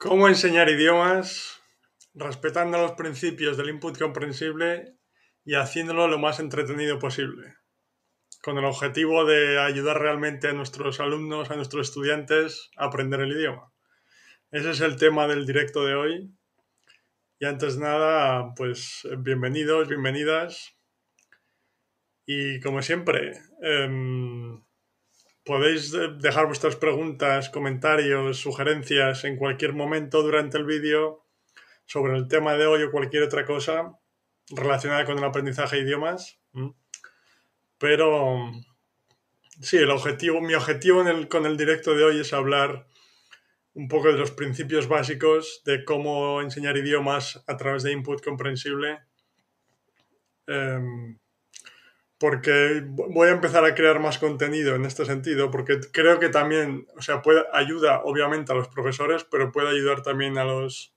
¿Cómo enseñar idiomas respetando los principios del input comprensible y haciéndolo lo más entretenido posible? Con el objetivo de ayudar realmente a nuestros alumnos, a nuestros estudiantes a aprender el idioma. Ese es el tema del directo de hoy. Y antes de nada, pues bienvenidos, bienvenidas. Y como siempre, em, Podéis dejar vuestras preguntas, comentarios, sugerencias en cualquier momento durante el vídeo sobre el tema de hoy o cualquier otra cosa relacionada con el aprendizaje de idiomas. Pero sí, el objetivo, mi objetivo con el directo de hoy es hablar un poco de los principios básicos de cómo enseñar idiomas a través de input comprensible. Em, porque voy a empezar a crear más contenido en este sentido, porque creo que también, o sea, puede, ayuda obviamente a los profesores, pero puede ayudar también a los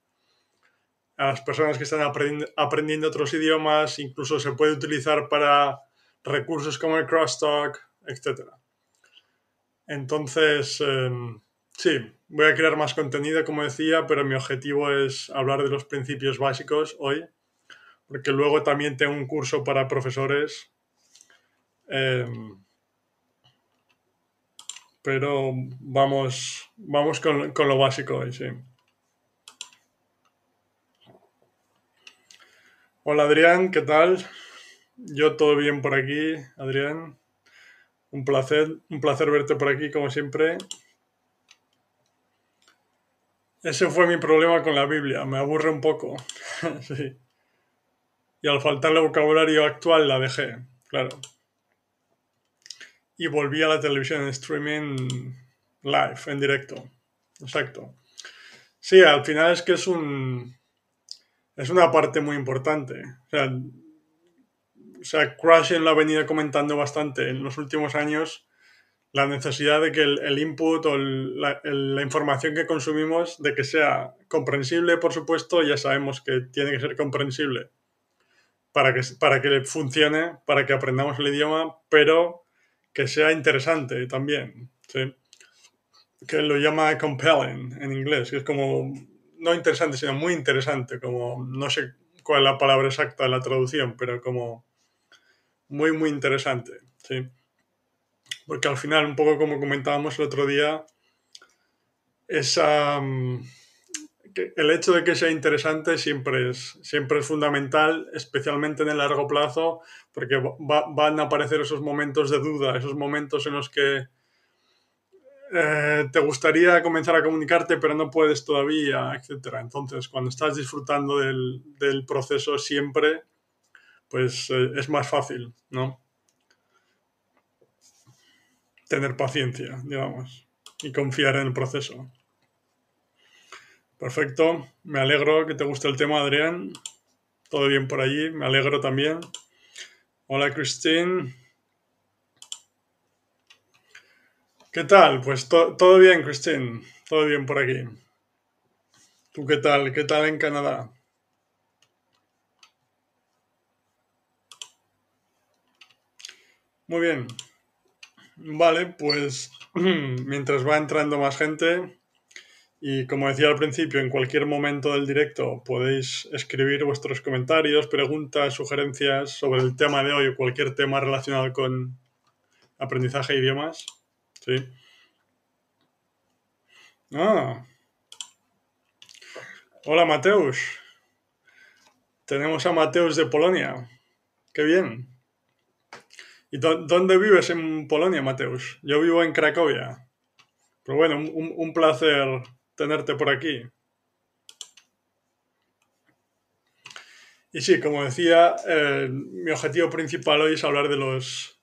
a las personas que están aprendiendo, otros idiomas, incluso se puede utilizar para recursos como el crosstalk, etc. Entonces, em, sí, voy a crear más contenido, como decía, pero mi objetivo es hablar de los principios básicos hoy, porque luego también tengo un curso para profesores Em, pero vamos, vamos con, lo básico hoy, sí. Hola Adrián, ¿qué tal? Yo todo bien por aquí, Adrián. Un placer, un placer verte por aquí como siempre. Ese fue mi problema con la Biblia, me aburre un poco. sí. Y al faltarle vocabulario actual la dejé, claro y volví a la televisión en streaming live, en directo. Exacto. Sí, al final es que es un. Es una parte muy importante. O sea, o sea lo ha venido comentando bastante en los últimos años la necesidad de que el, input o la, la, información que consumimos, de que sea comprensible, por supuesto, ya sabemos que tiene que ser comprensible para que, para que funcione, para que aprendamos el idioma, pero que sea interesante también, ¿sí? que lo llama compelling en inglés, que es como, no interesante, sino muy interesante, como, no sé cuál es la palabra exacta de la traducción, pero como muy, muy interesante, ¿sí? Porque al final, un poco como comentábamos el otro día, esa, el hecho de que sea interesante siempre es, siempre es fundamental, especialmente en el largo plazo, porque van a aparecer esos momentos de duda, esos momentos en los que eh, te gustaría comenzar a comunicarte, pero no puedes todavía, etc. Entonces, cuando estás disfrutando del, proceso siempre, pues eh, es más fácil, ¿no? Tener paciencia, digamos, y confiar en el proceso. Perfecto, me alegro que te guste el tema, Adrián. Todo bien por allí, me alegro también. Hola, Christine. ¿Qué tal? Pues todo bien, Christine. Todo bien por aquí. ¿Tú qué tal? ¿Qué tal en Canadá? Muy bien. Vale, pues mientras va entrando más gente, y como decía al principio, en cualquier momento del directo podéis escribir vuestros comentarios, preguntas, sugerencias sobre el tema de hoy o cualquier tema relacionado con aprendizaje de idiomas. ¿Sí? Ah. Hola Mateus. Tenemos a Mateus de Polonia. Qué bien. ¿Y dónde vives en Polonia, Mateus? Yo vivo en Cracovia. Pero bueno, un placer tenerte por aquí. Y sí, como decía, eh, mi objetivo principal hoy es hablar de los,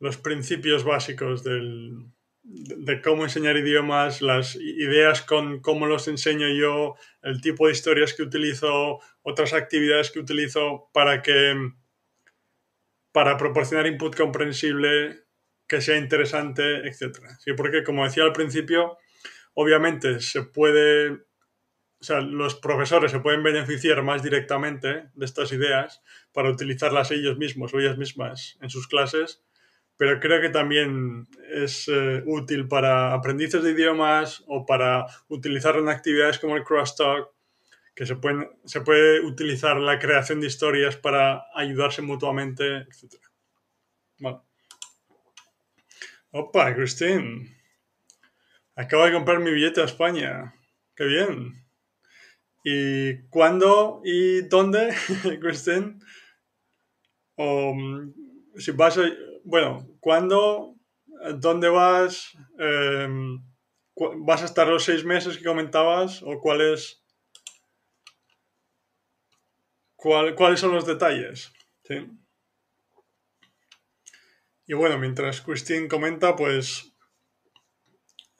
los principios básicos del, de cómo enseñar idiomas, las ideas con cómo los enseño yo, el tipo de historias que utilizo, otras actividades que utilizo para que para proporcionar input comprensible, que sea interesante, etc. Sí, porque como decía al principio, Obviamente se puede, o sea, los profesores se pueden beneficiar más directamente de estas ideas para utilizarlas ellos mismos o ellas mismas en sus clases, pero creo que también es eh, útil para aprendices de idiomas o para utilizarlo en actividades como el crosstalk, que se, pueden, se puede utilizar la creación de historias para ayudarse mutuamente, etc. Vale. Opa, Christine. Acabo de comprar mi billete a España. Qué bien. ¿Y cuándo y dónde, Christine? O, mm, si vas a, bueno, ¿cuándo? ¿Dónde vas? Em, ¿Vas a estar los seis meses que comentabas? ¿O cuáles, cuáles son los detalles? Y bueno, mientras Christine comenta, pues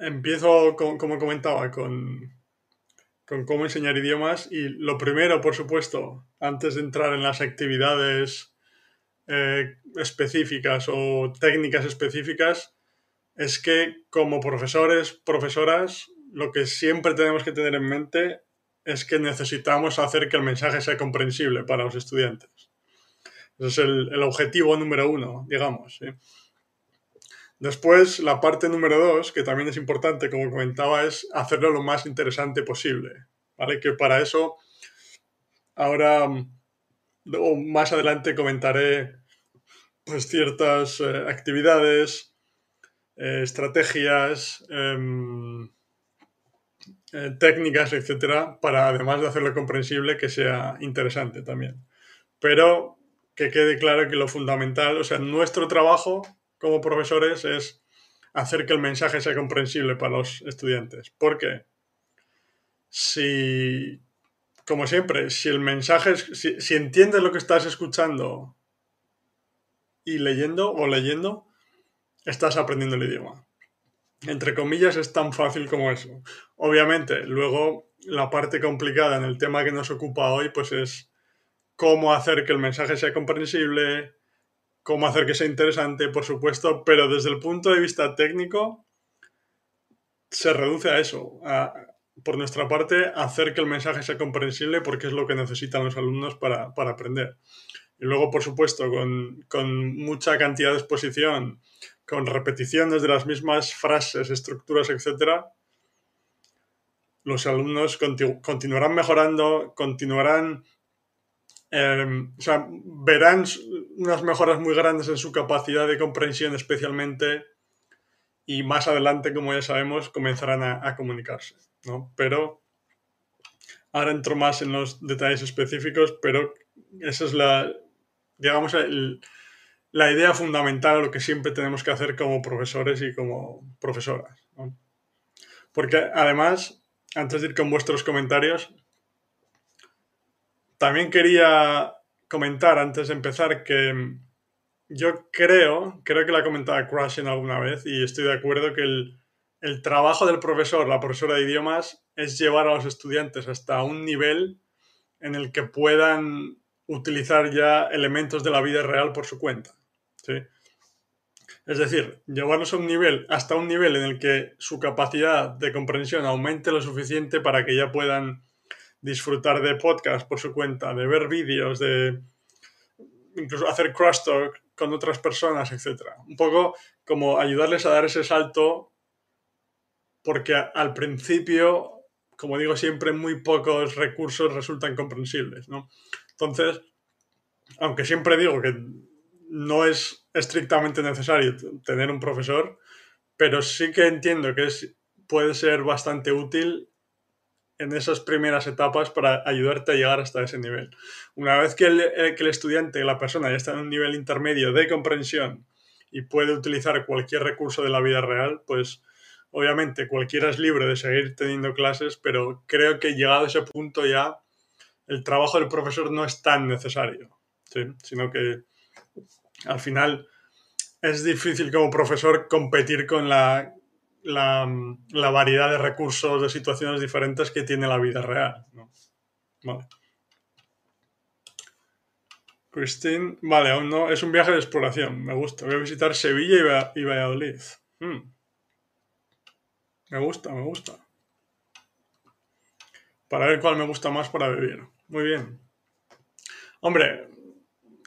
empiezo, como comentaba, con, con cómo enseñar idiomas. Y lo primero, por supuesto, antes de entrar en las actividades eh, específicas o técnicas específicas es que como profesores, profesoras, lo que siempre tenemos que tener en mente es que necesitamos hacer que el mensaje sea comprensible para los estudiantes. Ese es el, objetivo número uno, digamos. Después, la parte número dos, que también es importante, como comentaba, es hacerlo lo más interesante posible. ¿Vale? Que para eso, ahora o más adelante comentaré pues, ciertas eh, actividades, eh, estrategias, em, eh, técnicas, etcétera, para además de hacerlo comprensible, que sea interesante también. Pero que quede claro que lo fundamental, o sea, nuestro trabajo como profesores es hacer que el mensaje sea comprensible para los estudiantes. Porque si, como siempre, si el mensaje, si, si entiendes lo que estás escuchando y leyendo o leyendo, estás aprendiendo el idioma. Entre comillas, es tan fácil como eso. Obviamente, luego la parte complicada en el tema que nos ocupa hoy, pues es cómo hacer que el mensaje sea comprensible, cómo hacer que sea interesante, por supuesto, pero desde el punto de vista técnico, se reduce a eso, a, por nuestra parte, hacer que el mensaje sea comprensible porque es lo que necesitan los alumnos para, para aprender. Y luego, por supuesto, con, mucha cantidad de exposición, con repeticiones de las mismas frases, estructuras, etc., los alumnos continuarán mejorando, continuarán, em, o sea, verán unas mejoras muy grandes en su capacidad de comprensión especialmente y más adelante, como ya sabemos, comenzarán a, comunicarse, ¿no? Pero ahora entro más en los detalles específicos, pero esa es la, digamos, la idea fundamental lo que siempre tenemos que hacer como profesores y como profesoras. Porque además, antes de ir con vuestros comentarios, también quería comentar antes de empezar que yo creo, creo que la ha comentado Crush en alguna vez y estoy de acuerdo que el, el trabajo del profesor, la profesora de idiomas, es llevar a los estudiantes hasta un nivel en el que puedan utilizar ya elementos de la vida real por su cuenta. Es decir, llevarlos a un nivel, hasta un nivel en el que su capacidad de comprensión aumente lo suficiente para que ya puedan disfrutar de podcast por su cuenta, de ver vídeos, de incluso hacer crosstalk con otras personas, etc. Un poco como ayudarles a dar ese salto porque al principio, como digo siempre, muy pocos recursos resultan comprensibles, ¿no? Entonces, aunque siempre digo que no es estrictamente necesario tener un profesor, pero sí que entiendo que es, puede ser bastante útil en esas primeras etapas para ayudarte a llegar hasta ese nivel. Una vez que el, eh, que el estudiante, la persona ya está en un nivel intermedio de comprensión y puede utilizar cualquier recurso de la vida real, pues obviamente cualquiera es libre de seguir teniendo clases, pero creo que llegado a ese punto ya el trabajo del profesor no es tan necesario, sino que al final es difícil como profesor competir con la, la, variedad de recursos, de situaciones diferentes que tiene la vida real. Vale. Christine, vale, aún no, es un viaje de exploración, me gusta. Voy a visitar Sevilla y, Valladolid. Hmm. Me gusta, me gusta. Para ver cuál me gusta más para vivir. Muy bien. Hombre,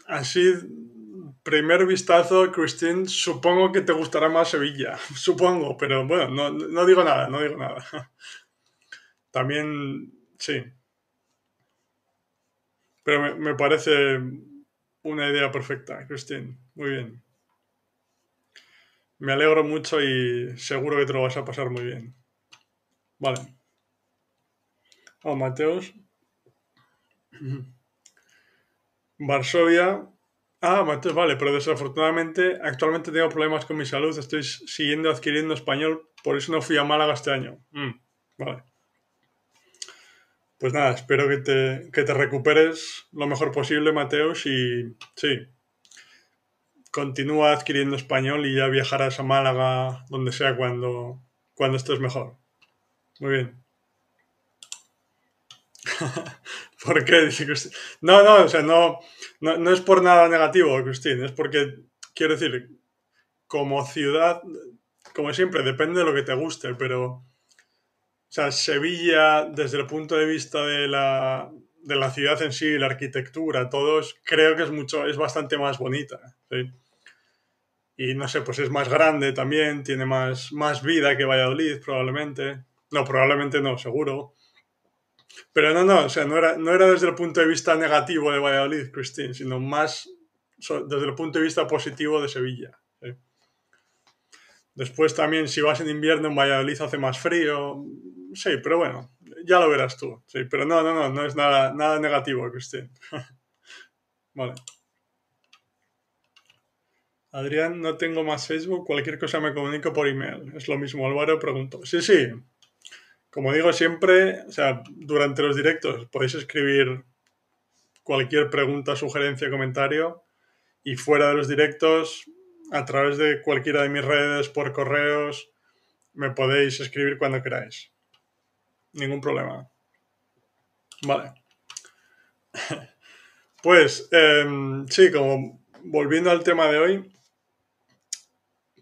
así primer vistazo, Christine, supongo que te gustará más Sevilla. Supongo, pero bueno, no, no digo nada, no digo nada. También, sí. Pero me, me parece una idea perfecta, Christine. Muy bien. Me alegro mucho y seguro que te lo vas a pasar muy bien. Vale. Oh, Mateos. Varsovia. Ah, Mateos, vale, pero desafortunadamente actualmente tengo problemas con mi salud. Estoy siguiendo adquiriendo español, por eso no fui a Málaga este año. Mm, vale. Pues nada, espero que te, que te recuperes lo mejor posible, Mateos, y sí, continúa adquiriendo español y ya viajarás a Málaga, donde sea, cuando, cuando estés mejor. Muy bien. ¿Por qué? No, no, o sea, no, no, no es por nada negativo, Cristín, es porque, quiero decir, como ciudad, como siempre, depende de lo que te guste, pero o sea, Sevilla, desde el punto de vista de la, de la ciudad en sí, la arquitectura, todos, creo que es mucho, es bastante más bonita. Y no sé, pues es más grande también, tiene más, más vida que Valladolid, probablemente. No, probablemente no, seguro. Pero no, no, o sea, no era, no era desde el punto de vista negativo de Valladolid, Christine, sino más desde el punto de vista positivo de Sevilla. Después también, si vas en invierno, en Valladolid hace más frío sí, pero bueno, ya lo verás tú. Sí, pero no, no, no, no es nada, nada negativo, Cristian. vale. Adrián, no tengo más Facebook, cualquier cosa me comunico por email. Es lo mismo, Álvaro preguntó. Sí, sí. Como digo siempre, o sea, durante los directos podéis escribir cualquier pregunta, sugerencia, comentario. Y fuera de los directos, a través de cualquiera de mis redes, por correos, me podéis escribir cuando queráis ningún problema. Vale. Pues em, sí, como volviendo al tema de hoy,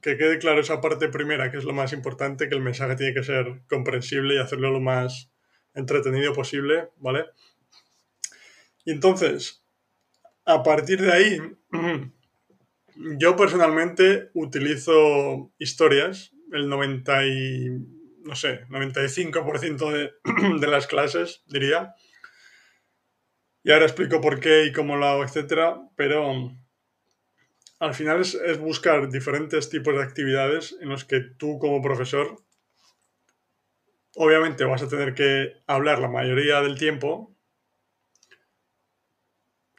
que quede claro esa parte primera, que es lo más importante, que el mensaje tiene que ser comprensible y hacerlo lo más entretenido posible, ¿vale? Y entonces, a partir de ahí, yo personalmente utilizo historias, el 90 no sé, 95% de, de las clases, diría. Y ahora explico por qué y cómo lo hago, etcétera, pero al final es, es, buscar diferentes tipos de actividades en los que tú como profesor obviamente vas a tener que hablar la mayoría del tiempo.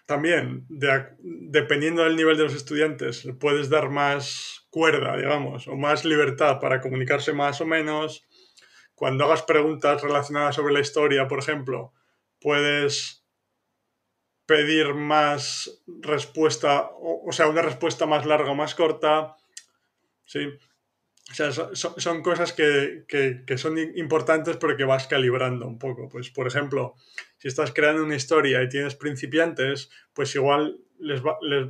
También, dependiendo del nivel de los estudiantes, puedes dar más cuerda, digamos, o más libertad para comunicarse más o menos cuando hagas preguntas relacionadas sobre la historia, por ejemplo, puedes pedir más respuesta, o, sea, una respuesta más larga o más corta. Sí. O sea, son, cosas que, son importantes pero que vas calibrando un poco. Pues, por ejemplo, si estás creando una historia y tienes principiantes, pues igual les,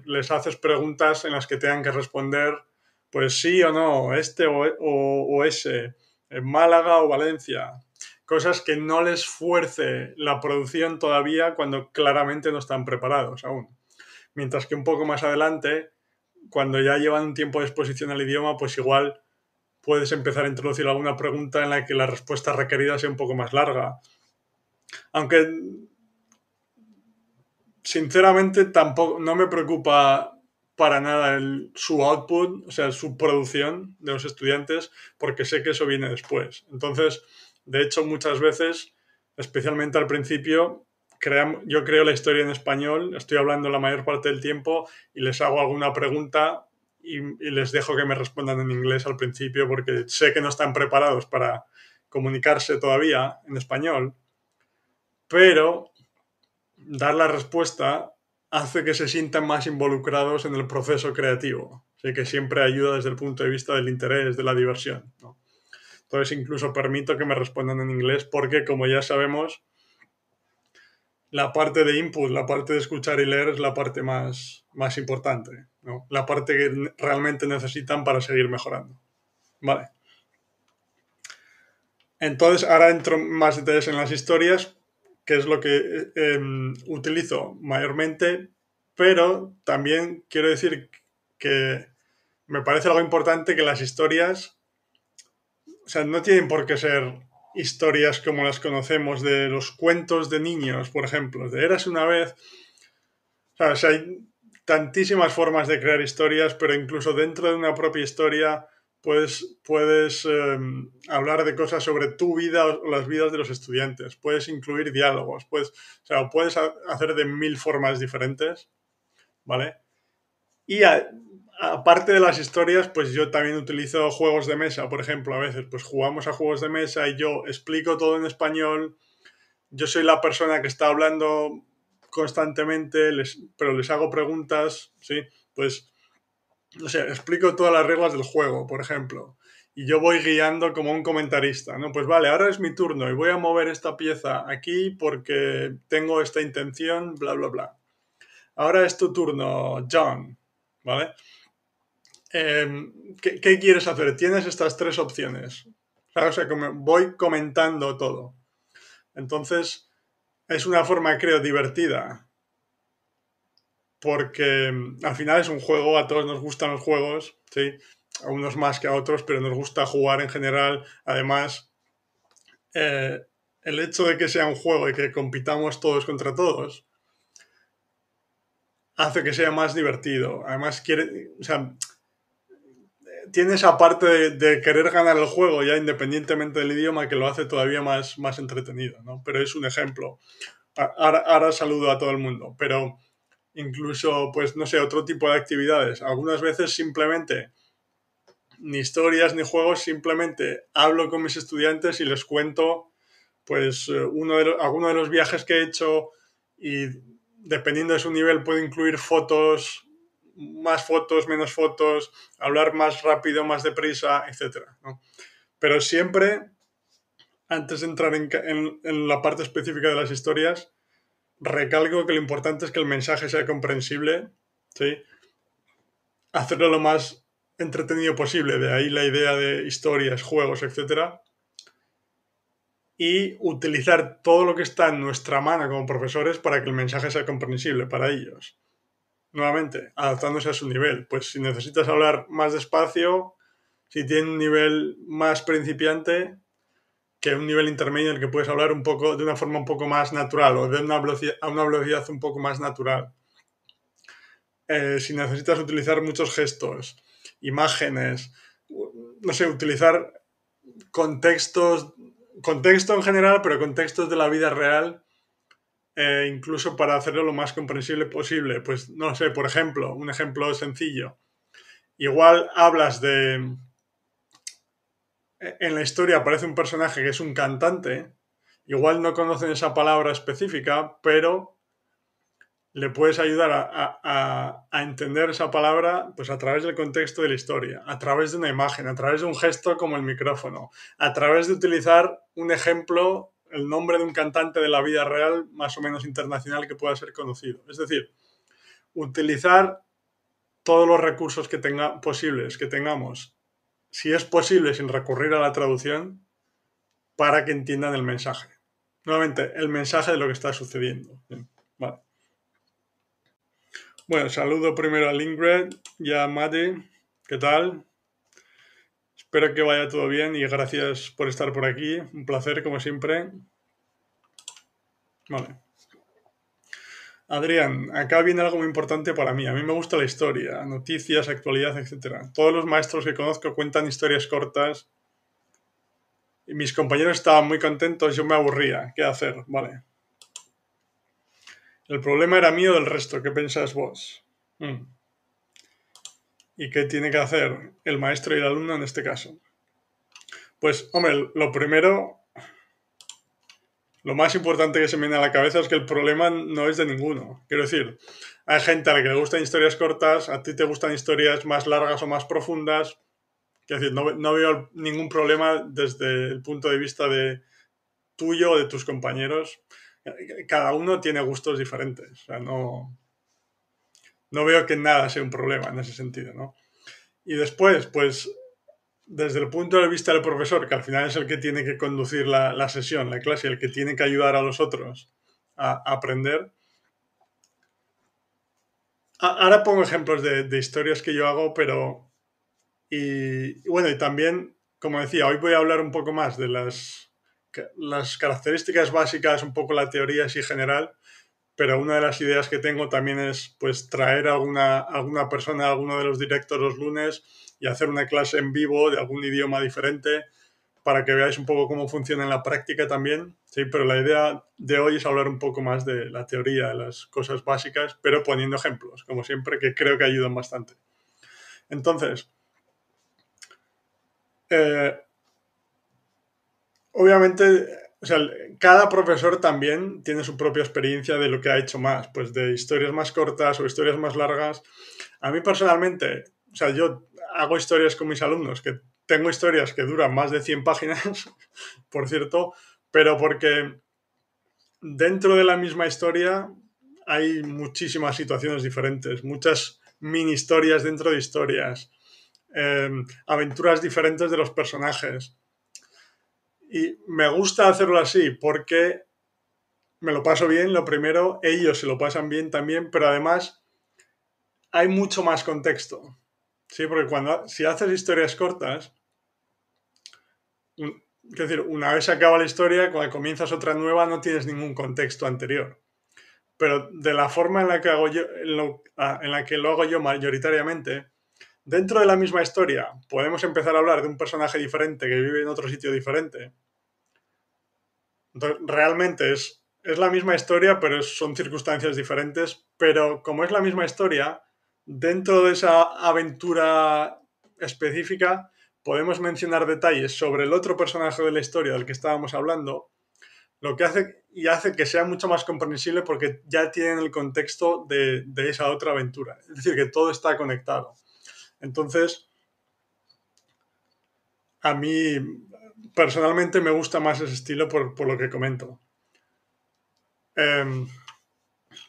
les, haces preguntas en las que tengan que responder, pues sí o no, este o, o ese Málaga o Valencia. Cosas que no les fuerce la producción todavía cuando claramente no están preparados aún. Mientras que un poco más adelante, cuando ya llevan un tiempo de exposición al idioma, pues igual puedes empezar a introducir alguna pregunta en la que la respuesta requerida sea un poco más larga. Aunque sinceramente tampoco no me preocupa para nada el, su output, o sea, su producción de los estudiantes, porque sé que eso viene después. Entonces, de hecho, muchas veces, especialmente al principio, yo creo la historia en español, estoy hablando la mayor parte del tiempo y les hago alguna pregunta y, les dejo que me respondan en inglés al principio porque sé que no están preparados para comunicarse todavía en español, pero dar la respuesta hace que se sientan más involucrados en el proceso creativo, así que siempre ayuda desde el punto de vista del interés, de la diversión. Entonces incluso permito que me respondan en inglés porque, como ya sabemos, la parte de input, la parte de escuchar y leer es la parte más, más importante, la parte que realmente necesitan para seguir mejorando. Vale. Entonces, ahora entro más detalles en las historias, que es lo que em, utilizo mayormente, pero también quiero decir que me parece algo importante que las historias, o sea, no tienen por qué ser historias como las conocemos de los cuentos de niños, por ejemplo, de Eras una vez. O sea, hay tantísimas formas de crear historias, pero incluso dentro de una propia historia puedes, puedes em, hablar de cosas sobre tu vida o las vidas de los estudiantes, puedes incluir diálogos, puedes, o sea, puedes hacer de mil formas diferentes, ¿vale? Y aparte de las historias, pues yo también utilizo juegos de mesa, por ejemplo, a veces pues jugamos a juegos de mesa y yo explico todo en español, yo soy la persona que está hablando constantemente, pero les hago preguntas, ¿sí? Pues no sé, explico todas las reglas del juego, por ejemplo, y yo voy guiando como un comentarista, ¿no? Pues vale, ahora es mi turno y voy a mover esta pieza aquí porque tengo esta intención, bla, bla, bla. Ahora es tu turno, John, ¿vale? Em, ¿qué, quieres hacer? Tienes estas tres opciones. O sea, voy comentando todo. Entonces, es una forma, creo, divertida porque mm, al final es un juego, a todos nos gustan los juegos, ¿sí? a unos más que a otros, pero nos gusta jugar en general. Además, eh, el hecho de que sea un juego y que compitamos todos contra todos hace que sea más divertido. Además, quiere, o sea, tiene esa parte de, querer ganar el juego ya independientemente del idioma que lo hace todavía más, más entretenido, ¿no? Pero es un ejemplo. Ahora, saludo a todo el mundo, pero incluso, pues, no sé, otro tipo de actividades. Algunas veces simplemente, ni historias ni juegos, simplemente hablo con mis estudiantes y les cuento, pues, eh, uno de alguno de los viajes que he hecho y dependiendo de su nivel puedo incluir fotos, más fotos, menos fotos, hablar más rápido, más deprisa, etc. Pero siempre, antes de entrar en la parte específica de las historias, recalco que lo importante es que el mensaje sea comprensible, ¿sí? Hacerlo lo más entretenido posible, de ahí la idea de historias, juegos, etc. Y utilizar todo lo que está en nuestra mano como profesores para que el mensaje sea comprensible para ellos. Nuevamente, adaptándose a su nivel. Pues si necesitas hablar más despacio, si tiene un nivel más principiante, que un nivel intermedio en el que puedes hablar un poco de una forma un poco más natural o de una velocidad, a una velocidad un poco más natural. Eh, si necesitas utilizar muchos gestos, imágenes, no sé, utilizar contextos, contexto en general, pero contextos de la vida real, eh, incluso para hacerlo lo más comprensible posible. Pues no sé, por ejemplo, un ejemplo sencillo. Igual hablas de, en la historia aparece un personaje que es un cantante, igual no conocen esa palabra específica, pero le puedes ayudar a, entender esa palabra pues a través del contexto de la historia, a través de una imagen, a través de un gesto como el micrófono, a través de utilizar un ejemplo, el nombre de un cantante de la vida real más o menos internacional que pueda ser conocido. Es decir, utilizar todos los recursos que posibles que tengamos si es posible sin recurrir a la traducción, para que entiendan el mensaje. Nuevamente, el mensaje de lo que está sucediendo. Bueno, saludo primero a Lingred y a Mate. ¿Qué tal? Espero que vaya todo bien y gracias por estar por aquí. Un placer, como siempre. Vale. Adrián, acá viene algo muy importante para mí. A mí me gusta la historia, noticias, actualidad, etc. Todos los maestros que conozco cuentan historias cortas y mis compañeros estaban muy contentos, yo me aburría. ¿Qué hacer? Vale. El problema era mío del resto. ¿Qué pensáis vos? Hmm. ¿Y qué tiene que hacer el maestro y el alumno en este caso? Pues, hombre, lo primero lo más importante que se me viene a la cabeza es que el problema no es de ninguno. Quiero decir, hay gente a la que le gustan historias cortas, a ti te gustan historias más largas o más profundas. Quiero decir, no, veo ningún problema desde el punto de vista de tuyo o de tus compañeros. Cada uno tiene gustos diferentes. O sea, no, no veo que nada sea un problema en ese sentido, ¿no? Y después, pues desde el punto de vista del profesor, que al final es el que tiene que conducir la, sesión, la clase, el que tiene que ayudar a los otros a, aprender, ahora pongo ejemplos de, de, historias que yo hago, pero... Y, bueno, y también, como decía, hoy voy a hablar un poco más de las, las características básicas, un poco la teoría así general, pero una de las ideas que tengo también es pues traer a alguna, alguna persona a alguno de los directos los lunes y hacer una clase en vivo de algún idioma diferente para que veáis un poco cómo funciona en la práctica también. Sí, pero la idea de hoy es hablar un poco más de la teoría, de las cosas básicas, pero poniendo ejemplos, como siempre, que creo que ayudan bastante. Entonces, eh, obviamente, o sea, cada profesor también tiene su propia experiencia de lo que ha hecho más, pues de historias más cortas o historias más largas. A mí personalmente, o sea, yo hago historias con mis alumnos que tengo historias que duran más de 100 páginas, por cierto, pero porque dentro de la misma historia hay muchísimas situaciones diferentes, muchas mini historias dentro de historias, em, aventuras diferentes de los personajes. Y me gusta hacerlo así porque me lo paso bien, lo primero, ellos se lo pasan bien también, pero además hay mucho más contexto. Sí, porque cuando si haces historias cortas, es decir, una vez se acaba la historia, cuando comienzas otra nueva no tienes ningún contexto anterior. Pero de la forma en la que, hago yo, ah, en la que lo hago yo mayoritariamente, dentro de la misma historia podemos empezar a hablar de un personaje diferente que vive en otro sitio diferente. Realmente es, es la misma historia, pero son circunstancias diferentes. Pero como es la misma historia, dentro de esa aventura específica, podemos mencionar detalles sobre el otro personaje de la historia del que estábamos hablando, lo que hace y hace que sea mucho más comprensible porque ya tienen el contexto de, esa otra aventura. Es decir, que todo está conectado. Entonces, a mí personalmente me gusta más ese estilo por, lo que comento. Em,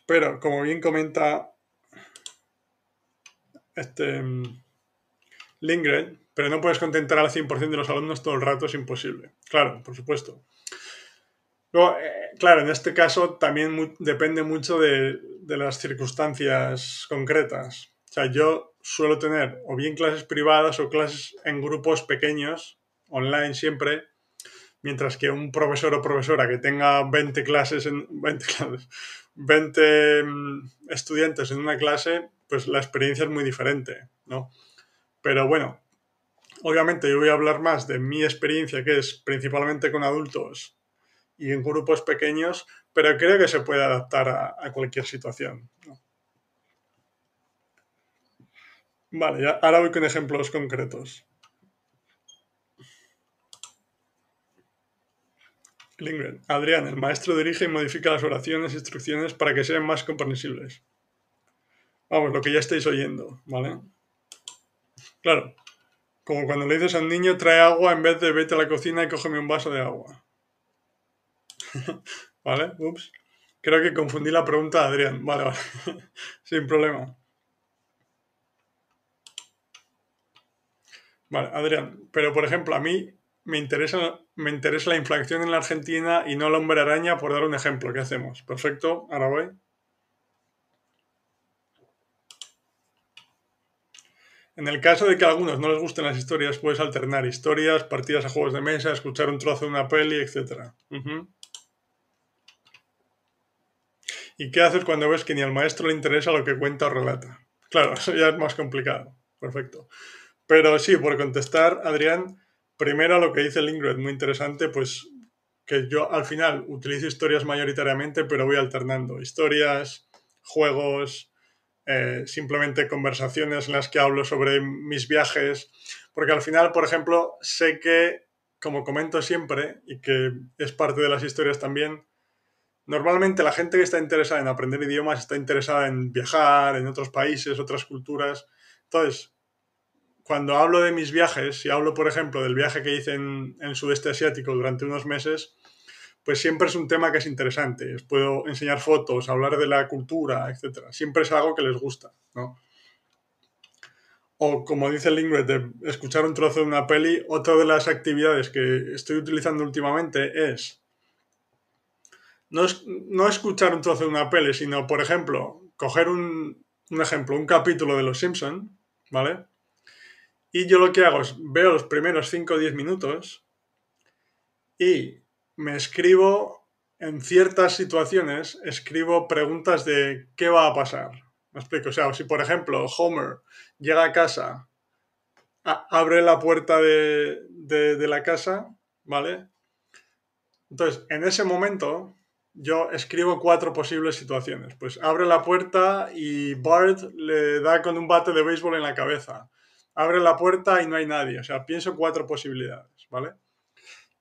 pero, como bien comenta este Lindgren, pero no puedes contentar al 100% de los alumnos todo el rato, es imposible. Claro, por supuesto. Eh, claro, en este caso también depende mucho de, de, las circunstancias concretas. O sea, yo suelo tener o bien clases privadas o clases en grupos pequeños, online siempre, mientras que un profesor o profesora que tenga 20 clases, en, 20, clases, 20 mm, estudiantes en una clase, pues la experiencia es muy diferente, ¿no? Pero bueno, obviamente yo voy a hablar más de mi experiencia, que es principalmente con adultos y en grupos pequeños, pero creo que se puede adaptar a, cualquier situación. Vale, ahora voy con ejemplos concretos. Lindgren. Adrián, el maestro dirige y modifica las oraciones e instrucciones para que sean más comprensibles. Vamos, lo que ya estáis oyendo, ¿vale? Claro, como cuando le dices a un niño, trae agua en vez de vete a la cocina y cógeme un vaso de agua. ¿Vale? Ups. Creo que confundí la pregunta de Adrián. Vale, vale. Sin problema. Vale, Adrián. Pero, por ejemplo, a mí me interesa, me interesa la inflación en la Argentina y no el hombre araña, por dar un ejemplo. ¿Qué hacemos? Perfecto. Ahora voy. En el caso de que a algunos no les gusten las historias, puedes alternar historias, partidas a juegos de mesa, escuchar un trozo de una peli, etc. ¿Y qué haces cuando ves que ni al maestro le interesa lo que cuenta o relata? Claro, eso ya es más complicado. Perfecto. Pero sí, por contestar, Adrián, primero lo que dice Lingred, muy interesante, pues que yo al final utilizo historias mayoritariamente, pero voy alternando historias, juegos, eh, simplemente conversaciones en las que hablo sobre mis viajes, porque al final, por ejemplo, sé que, como comento siempre, y que es parte de las historias también, normalmente la gente que está interesada en aprender idiomas está interesada en viajar en otros países, otras culturas. Entonces, cuando hablo de mis viajes, y hablo, por ejemplo, del viaje que hice en, en sudeste asiático durante unos meses, pues siempre es un tema que es interesante. Les puedo enseñar fotos, hablar de la cultura, etc. Siempre es algo que les gusta, ¿no? O como dice el Lingüet, de escuchar un trozo de una peli, otra de las actividades que estoy utilizando últimamente es no, es, no escuchar un trozo de una peli, sino, por ejemplo, coger un, un ejemplo, un capítulo de Los Simpson, ¿vale? Y yo lo que hago es veo los primeros 5 o 10 minutos y me escribo en ciertas situaciones, escribo preguntas de qué va a pasar. Me explico. O sea, si por ejemplo Homer llega a casa, abre la puerta de, de la casa, ¿vale? Entonces, en ese momento, yo escribo cuatro posibles situaciones. Pues abre la puerta y Bart le da con un bate de béisbol en la cabeza. Abre la puerta y no hay nadie. O sea, pienso cuatro posibilidades, ¿vale?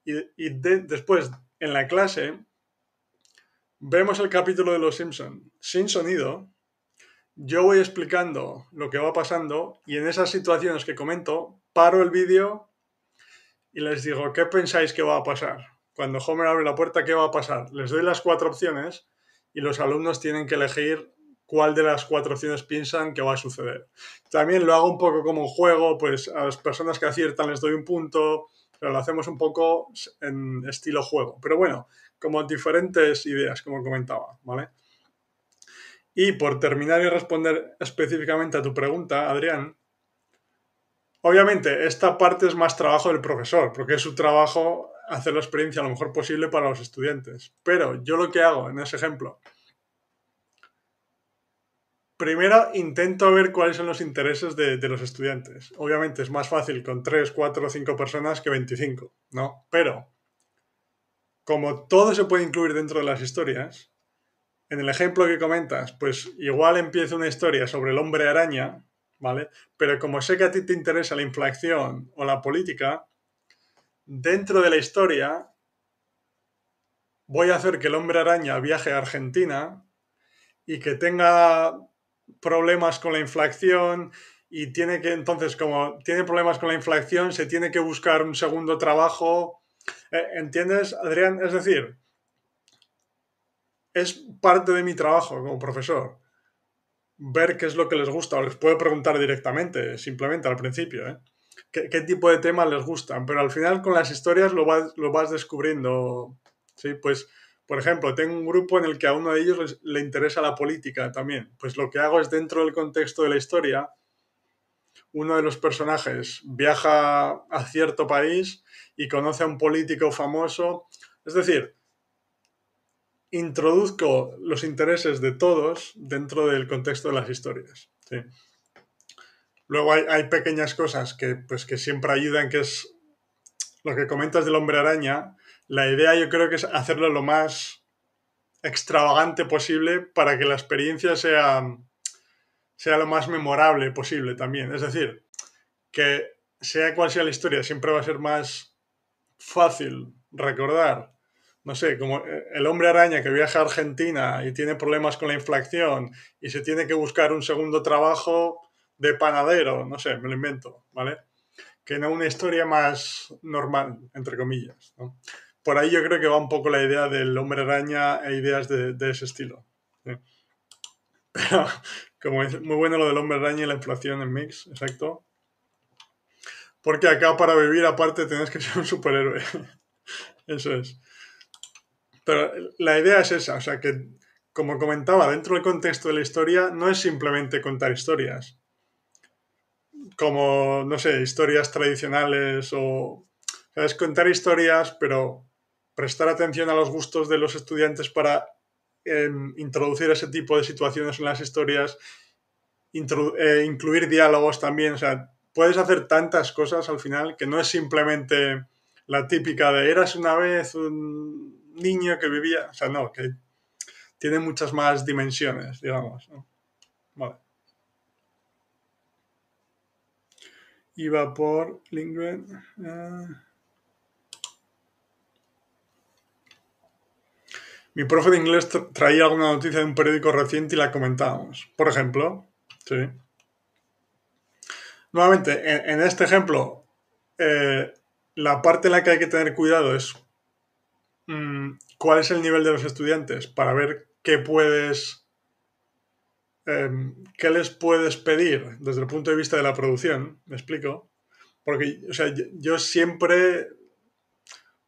Y, después, en la clase, vemos el capítulo de Los Simpson sin sonido. Yo voy explicando lo que va pasando y en esas situaciones que comento, paro el vídeo y les digo, ¿qué pensáis que va a pasar? cuando Homer abre la puerta, ¿qué va a pasar? Les doy las cuatro opciones y los alumnos tienen que elegir cuál de las cuatro opciones piensan que va a suceder. También lo hago un poco como un juego, pues a las personas que aciertan les doy un punto, pero lo hacemos un poco en estilo juego. Pero bueno, como diferentes ideas, como comentaba, ¿vale? Y por terminar y responder específicamente a tu pregunta, Adrián, obviamente esta parte es más trabajo del profesor, porque es su trabajo hacer la experiencia lo mejor posible para los estudiantes. Pero yo lo que hago en ese ejemplo, primero intento ver cuáles son los intereses de, los estudiantes. Obviamente es más fácil con 3, 4 o 5 personas que 25, ¿no? Pero como todo se puede incluir dentro de las historias, en el ejemplo que comentas, pues igual empieza una historia sobre el hombre araña, ¿vale? Pero como sé que a ti te interesa la inflación o la política, dentro de la historia voy a hacer que el hombre araña viaje a Argentina y que tenga problemas con la inflación y tiene que entonces como tiene problemas con la inflación se tiene que buscar un segundo trabajo eh, ¿entiendes Adrián? es decir es parte de mi trabajo como profesor ver qué es lo que les gusta o les puedo preguntar directamente simplemente al principio ¿eh? qué, tipo de temas les gustan, pero al final con las historias lo vas, lo vas descubriendo. Sí, pues, por ejemplo, tengo un grupo en el que a uno de ellos le interesa la política también. Pues lo que hago es dentro del contexto de la historia, uno de los personajes viaja a cierto país y conoce a un político famoso. Es decir, introduzco los intereses de todos dentro del contexto de las historias. Luego hay, pequeñas cosas que, pues, que siempre ayudan, que es lo que comentas del hombre araña. La idea yo creo que es hacerlo lo más extravagante posible para que la experiencia sea, sea lo más memorable posible también. Es decir, que sea cual sea la historia, siempre va a ser más fácil recordar. No sé, como el hombre araña que viaja a Argentina y tiene problemas con la inflación y se tiene que buscar un segundo trabajo de panadero, no sé, me lo invento, ¿vale? Que no una historia más normal, entre comillas, ¿no? Por ahí yo creo que va un poco la idea del hombre araña e ideas de, ese estilo. Pero, como es muy bueno lo del hombre araña y la inflación en mix, exacto. Porque acá para vivir aparte tienes que ser un superhéroe. Eso es. Pero la idea es esa, o sea que, como comentaba, dentro del contexto de la historia no es simplemente contar historias, como, no sé, historias tradicionales o... Es contar historias, pero prestar atención a los gustos de los estudiantes para em, introducir ese tipo de situaciones en las historias, eh, incluir diálogos también, o sea, puedes hacer tantas cosas al final que no es simplemente la típica de eras una vez un niño que vivía, o sea, no, que tiene muchas más dimensiones, digamos. Vale. iba por Lindgren. Ah. Mi profe de inglés traía alguna noticia de un periódico reciente y la comentábamos. Por ejemplo, sí. Nuevamente, en, este ejemplo, eh, la parte en la que hay que tener cuidado es mm, cuál es el nivel de los estudiantes para ver qué puedes Em, ¿qué les puedes pedir desde el punto de vista de la producción? ¿Me explico? Porque, o sea, yo siempre,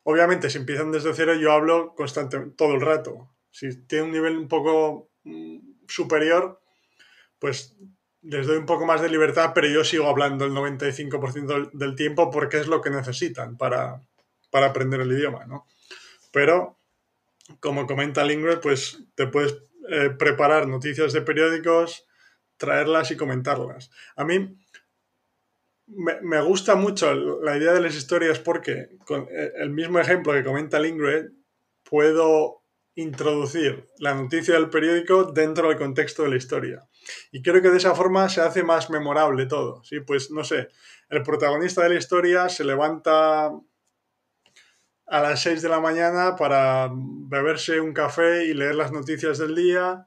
obviamente, si empiezan desde cero, yo hablo constantemente, todo el rato. Si tiene un nivel un poco mm, superior, pues les doy un poco más de libertad, pero yo sigo hablando el 95% del tiempo porque es lo que necesitan para, para aprender el idioma, ¿no? Pero, como comenta Lingred, pues te puedes eh, preparar noticias de periódicos, traerlas y comentarlas. A mí me, gusta mucho la idea de las historias porque con el mismo ejemplo que comenta Lingred, puedo introducir la noticia del periódico dentro del contexto de la historia. Y creo que de esa forma se hace más memorable todo. ¿sí? Pues no sé, el protagonista de la historia se levanta a las 6 de la mañana para beberse un café y leer las noticias del día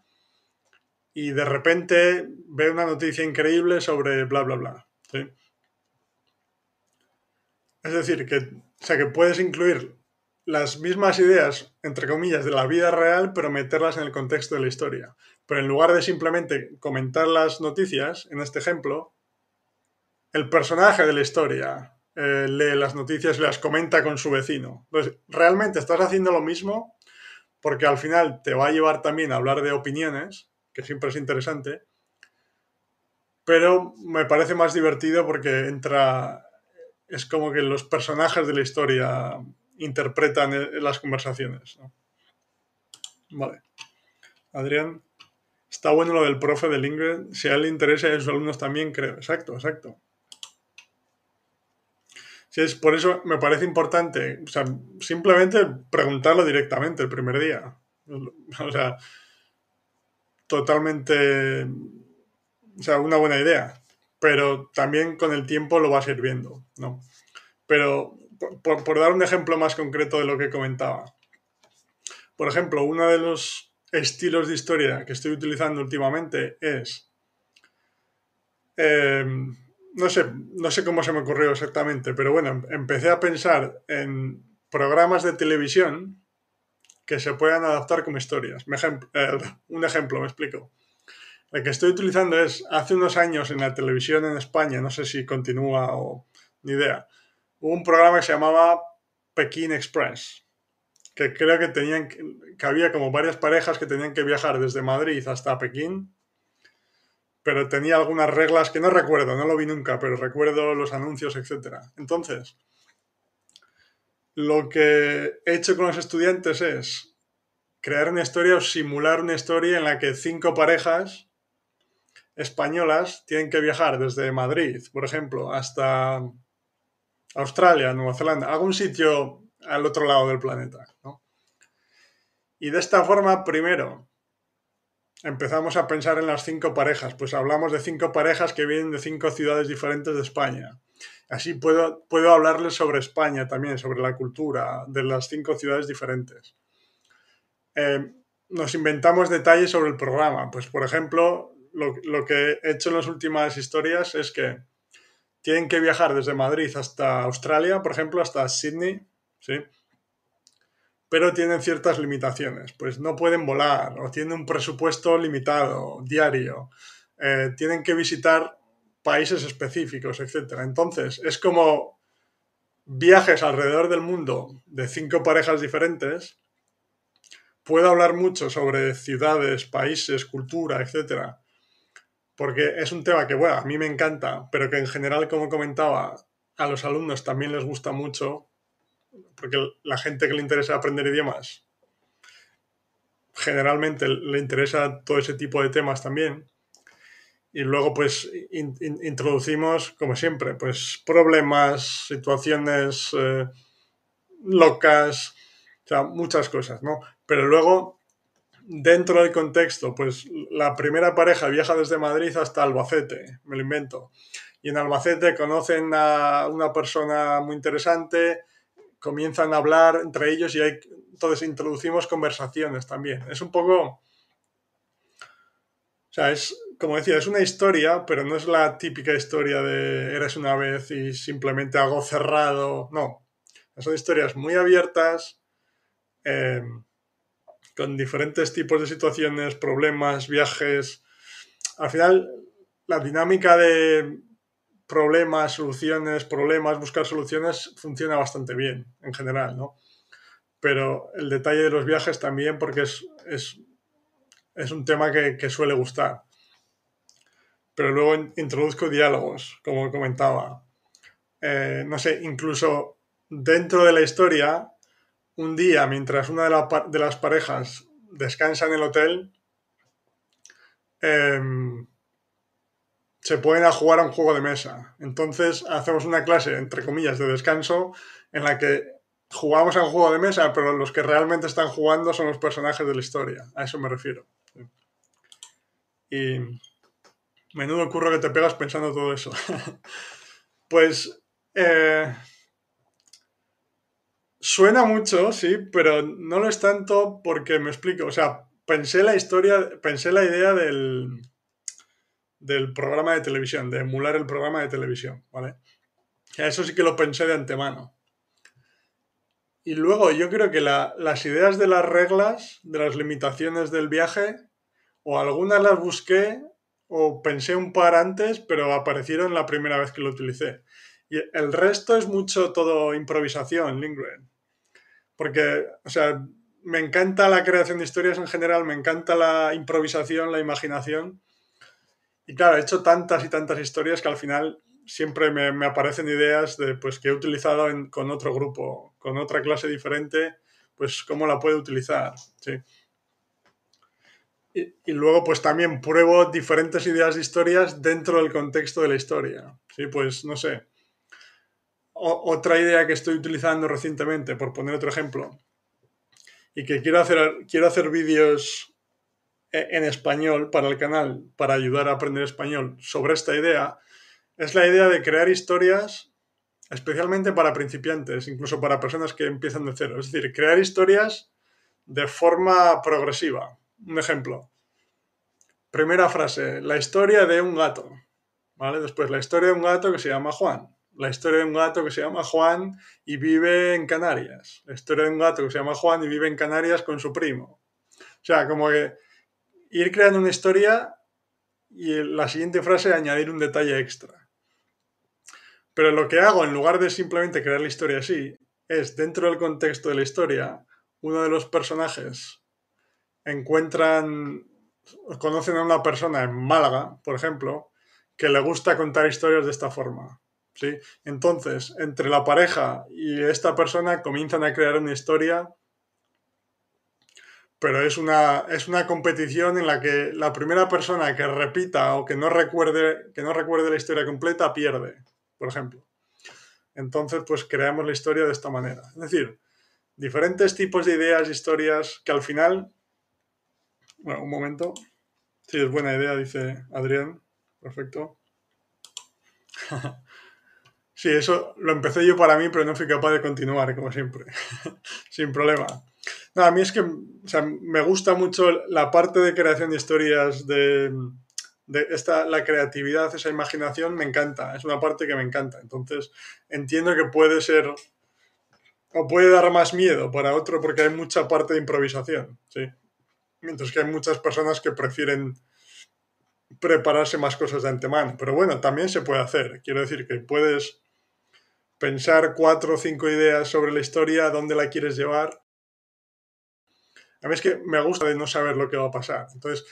y de repente ve una noticia increíble sobre bla, bla, bla. Es decir, que, sea, que puedes incluir las mismas ideas, entre comillas, de la vida real, pero meterlas en el contexto de la historia. Pero en lugar de simplemente comentar las noticias, en este ejemplo, el personaje de la historia eh, lee las noticias y las comenta con su vecino. Entonces, realmente estás haciendo lo mismo porque al final te va a llevar también a hablar de opiniones, que siempre es interesante, pero me parece más divertido porque entra, es como que los personajes de la historia interpretan e-, las conversaciones. Vale. Adrián, está bueno lo del profe del Ingrid. Si a él le interesa y a sus alumnos también, creo. Exacto, exacto. Sí, es, por eso me parece importante, o sea, simplemente preguntarlo directamente el primer día. O sea, totalmente, o sea, una buena idea. Pero también con el tiempo lo vas a ir viendo, ¿no? Pero por, dar un ejemplo más concreto de lo que comentaba. Por ejemplo, uno de los estilos de historia que estoy utilizando últimamente es... Em, no sé, no sé cómo se me ocurrió exactamente, pero bueno, empecé a pensar en programas de televisión que se puedan adaptar como historias. Eh, un ejemplo, me explico. El que estoy utilizando es, hace unos años en la televisión en España, no sé si continúa o ni idea, hubo un programa que se llamaba Pekín Express, que creo que tenían que había como varias parejas que tenían que viajar desde Madrid hasta Pekín, pero tenía algunas reglas que no recuerdo, no lo vi nunca, pero recuerdo los anuncios, etc. Entonces, lo que he hecho con los estudiantes es crear una historia o simular una historia en la que cinco parejas españolas tienen que viajar desde Madrid, por ejemplo, hasta Australia, Nueva Zelanda, algún sitio al otro lado del planeta. Y de esta forma, primero, empezamos a pensar en las cinco parejas. Pues hablamos de cinco parejas que vienen de cinco ciudades diferentes de España. Así puedo, puedo hablarles sobre España también, sobre la cultura de las cinco ciudades diferentes. Eh, nos inventamos detalles sobre el programa. Pues, por ejemplo, lo, que he hecho en las últimas historias es que tienen que viajar desde Madrid hasta Australia, por ejemplo, hasta Sydney, ¿sí? Pero tienen ciertas limitaciones, pues no pueden volar o tienen un presupuesto limitado, diario, eh, tienen que visitar países específicos, etc. Entonces, es como viajes alrededor del mundo de cinco parejas diferentes. Puedo hablar mucho sobre ciudades, países, cultura, etcétera porque es un tema que, bueno, a mí me encanta, pero que en general, como comentaba, a los alumnos también les gusta mucho, porque la gente que le interesa aprender idiomas, generalmente le interesa todo ese tipo de temas también. Y luego, pues, introducimos, como siempre, pues, problemas, situaciones eh, locas, o sea, muchas cosas, ¿no? Pero luego dentro del contexto, pues la primera pareja viaja desde Madrid hasta Albacete, me lo invento. Y en Albacete conocen a una persona muy interesante, comienzan a hablar entre ellos y hay, entonces introducimos conversaciones también. Es un poco... O sea, es, como decía, es una historia, pero no es la típica historia de eres una vez y simplemente algo cerrado. No. Son historias muy abiertas. Eh, con diferentes tipos de situaciones, problemas, viajes. Al final, la dinámica de problemas, soluciones, problemas, buscar soluciones funciona bastante bien en general, ¿no? Pero el detalle de los viajes también porque es, es, un tema que, suele gustar. pero luego introduzco diálogos, como comentaba. Eh, no sé, incluso dentro de la historia, un día, mientras una de, las parejas descansa en el hotel, em, se pueden a jugar a un juego de mesa. Entonces hacemos una clase, entre comillas, de descanso en la que jugamos a un juego de mesa, pero los que realmente están jugando son los personajes de la historia. A eso me refiero. Y menudo curro que te pegas pensando todo eso. pues eh, suena mucho, sí, pero no lo es tanto porque me explico. O sea, pensé la historia, pensé la idea del, del programa de televisión, de emular el programa de televisión, ¿vale? Eso sí que lo pensé de antemano. Y luego yo creo que las ideas de las reglas, de las limitaciones del viaje, o algunas las busqué o pensé un par antes, pero aparecieron la primera vez que lo utilicé. Y el resto es mucho todo improvisación, Lindgren. Porque, o sea, me encanta la creación de historias en general, me encanta la improvisación, la imaginación. Y claro, he hecho tantas y tantas historias que al final siempre me, aparecen ideas de pues que he utilizado con otro grupo, con otra clase diferente, pues cómo la puedo utilizar. ¿sí? Y, luego pues también pruebo diferentes ideas de historias dentro del contexto de la historia. Sí, pues no sé. Otra idea que estoy utilizando recientemente, por poner otro ejemplo, y que quiero hacer, quiero hacer vídeos e, en español para el canal, para ayudar a aprender español sobre esta idea, es la idea de crear historias especialmente para principiantes, incluso para personas que empiezan de cero. Es decir, crear historias de forma progresiva. Un ejemplo. Primera frase, la historia de un gato. ¿Vale? Después, la historia de un gato que se llama Juan. La historia de un gato que se llama Juan y vive en Canarias. La historia de un gato que se llama Juan y vive en Canarias con su primo. O sea, como que ir creando una historia y la siguiente frase añadir un detalle extra. Pero lo que hago, en lugar de simplemente crear la historia así, es dentro del contexto de la historia, uno de los personajes encuentran, conocen a una persona en Málaga, por ejemplo, que le gusta contar historias de esta forma. Entonces, entre la pareja y esta persona comienzan a crear una historia pero es una, es una competición en la que la primera persona que repita o que no recuerde, que no recuerde la historia completa pierde, por ejemplo. Entonces, pues creamos la historia de esta manera. Es decir, diferentes tipos de ideas, historias, que al final... Bueno, un momento. Sí, es buena idea, dice Adrián. Perfecto. sí, eso lo empecé yo para mí, pero no fui capaz de continuar, como siempre. Sin problema. No, a mí es que me gusta mucho la parte de creación de historias, de, esta, la creatividad, esa imaginación, me encanta. Es una parte que me encanta. Entonces, entiendo que puede ser o puede dar más miedo para otro porque hay mucha parte de improvisación, ¿sí? Mientras que hay muchas personas que prefieren prepararse más cosas de antemano. Pero bueno, también se puede hacer. Quiero decir que puedes pensar cuatro o cinco ideas sobre la historia, dónde la quieres llevar a mí es que me gusta de no saber lo que va a pasar. Entonces,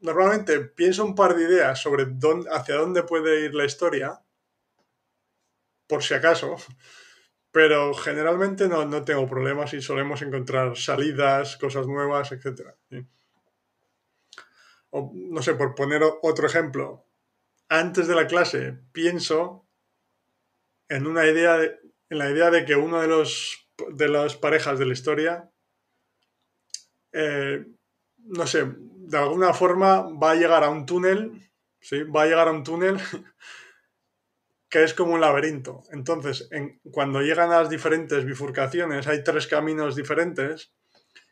normalmente pienso un par de ideas sobre dónde, hacia dónde puede ir la historia, por si acaso, pero generalmente no, no tengo problemas y solemos encontrar salidas, cosas nuevas, etc. O, no sé, por poner otro ejemplo, antes de la clase pienso en una idea en la idea de que uno de los de las parejas de la historia eh, no sé, de alguna forma va a llegar a un túnel, ¿sí? Va a llegar a un túnel que es como un laberinto. Entonces, cuando llegan a las diferentes bifurcaciones, hay tres caminos diferentes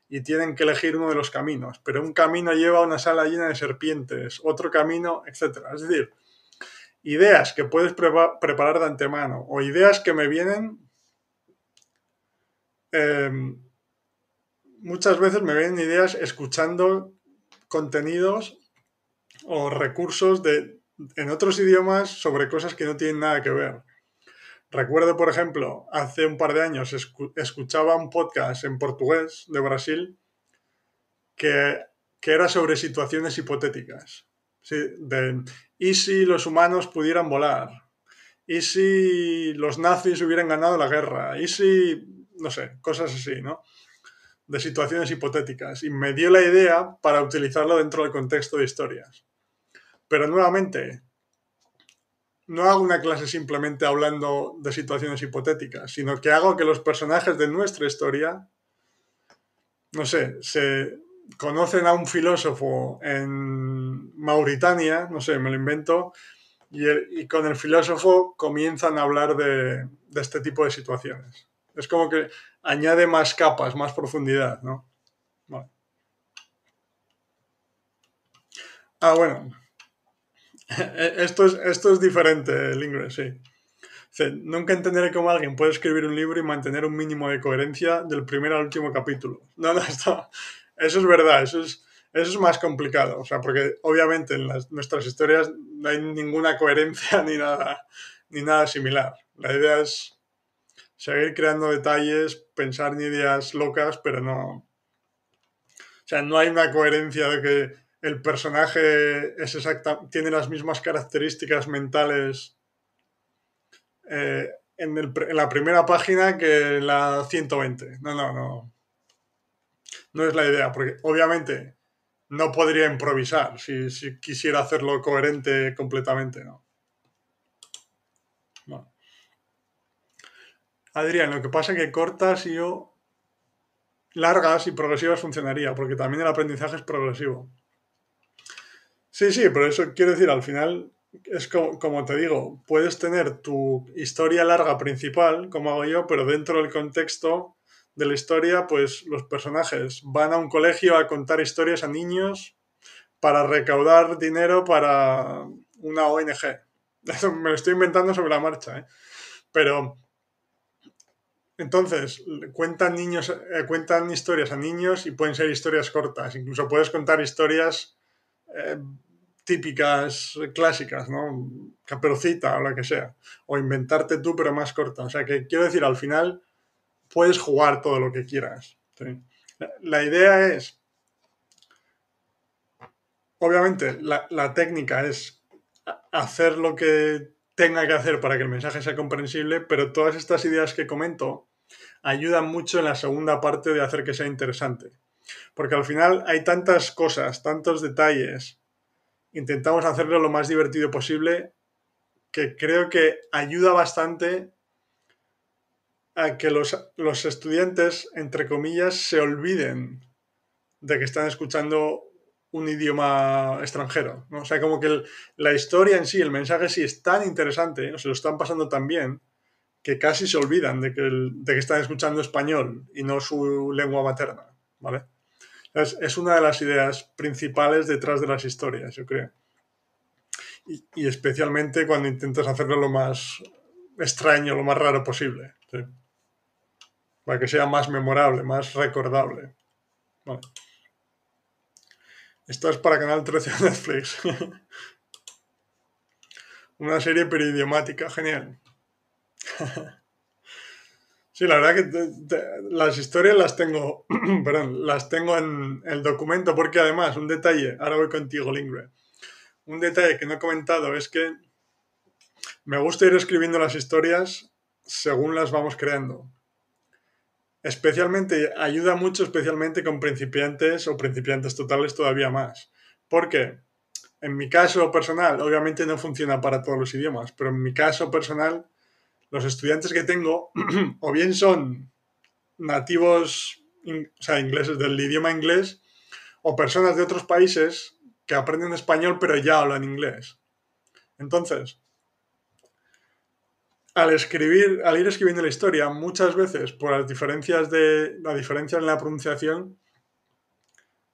y tienen que elegir uno de los caminos. Pero un camino lleva a una sala llena de serpientes, otro camino, etc. Es decir, ideas que puedes preparar de antemano o ideas que me vienen eh, muchas veces me vienen ideas escuchando contenidos o recursos de, en otros idiomas sobre cosas que no tienen nada que ver. Recuerdo, por ejemplo, hace un par de años escuchaba un podcast en portugués de Brasil que, era sobre situaciones hipotéticas. Sí, de, ¿y si los humanos pudieran volar? ¿Y si los nazis hubieran ganado la guerra? ¿Y si, no sé, cosas así, ¿no? De situaciones hipotéticas. Y me dio la idea para utilizarlo dentro del contexto de historias. Pero nuevamente, no hago una clase simplemente hablando de situaciones hipotéticas, sino que hago que los personajes de nuestra historia, no sé, se conocen a un filósofo en Mauritania, no sé, me lo invento, y, con el filósofo comienzan a hablar de, este tipo de situaciones. Es como que añade más capas, más profundidad, ¿no? Ah, bueno. Esto es, esto es diferente, el inglés, sí. nunca entenderé cómo alguien puede escribir un libro y mantener un mínimo de coherencia del primer al último capítulo. No, no, esto, eso es verdad, eso es, eso es más complicado, o sea, porque obviamente en nuestras historias no hay ninguna coherencia ni nada, ni nada similar. La idea es seguir creando detalles, pensar en ideas locas, pero no... O sea, no hay una coherencia de que el personaje es exacta, tiene las mismas características mentales eh, en, en, la primera página que en la 120. No, no, no. No es la idea, porque obviamente no podría improvisar si, quisiera hacerlo coherente completamente, ¿no? Adrián, lo que pasa es que cortas y yo largas y progresivas funcionaría, porque también el aprendizaje es progresivo. Sí, sí, pero eso quiero decir, al final es como, como, te digo, puedes tener tu historia larga principal, como hago yo, pero dentro del contexto de la historia, pues los personajes van a un colegio a contar historias a niños para recaudar dinero para una ONG. Me lo estoy inventando sobre la marcha, ¿eh? Pero entonces cuentan niños, eh, cuentan historias a niños y pueden ser historias cortas. Incluso puedes contar historias eh, típicas, clásicas, ¿no? Caperucita o lo que sea. O inventarte tú, pero más corta. O sea que quiero decir, al final puedes jugar todo lo que quieras. La idea es, obviamente, la, técnica es hacer lo que tenga que hacer para que el mensaje sea comprensible, pero todas estas ideas que comento ayudan mucho en la segunda parte de hacer que sea interesante. Porque al final hay tantas cosas, tantos detalles, intentamos hacerlo lo más divertido posible, que creo que ayuda bastante a que los, los estudiantes, entre comillas, se olviden de que están escuchando un idioma extranjero. ¿no? O sea, como que la historia en sí, el mensaje sí es tan interesante, ¿no? se lo están pasando tan bien, que casi se olvidan de que, de que están escuchando español y no su lengua materna. ¿vale? Es, es, una de las ideas principales detrás de las historias, yo creo. Y, y especialmente cuando intentas hacerlo lo más extraño, lo más raro posible. Para que sea más memorable, más recordable. Esto es para Canal 13 de Netflix. Una serie peridiomática, genial. sí, la verdad que las historias las tengo, perdón, las tengo en el documento porque además, un detalle, ahora voy contigo, Lingre. Un detalle que no he comentado es que me gusta ir escribiendo las historias según las vamos creando especialmente, ayuda mucho especialmente con principiantes o principiantes totales todavía más. Porque en mi caso personal, obviamente no funciona para todos los idiomas, pero en mi caso personal, los estudiantes que tengo o bien son nativos, o sea, ingleses del idioma inglés, o personas de otros países que aprenden español pero ya hablan inglés. Entonces, al escribir, al ir escribiendo la historia, muchas veces por las diferencias de la diferencia en la pronunciación,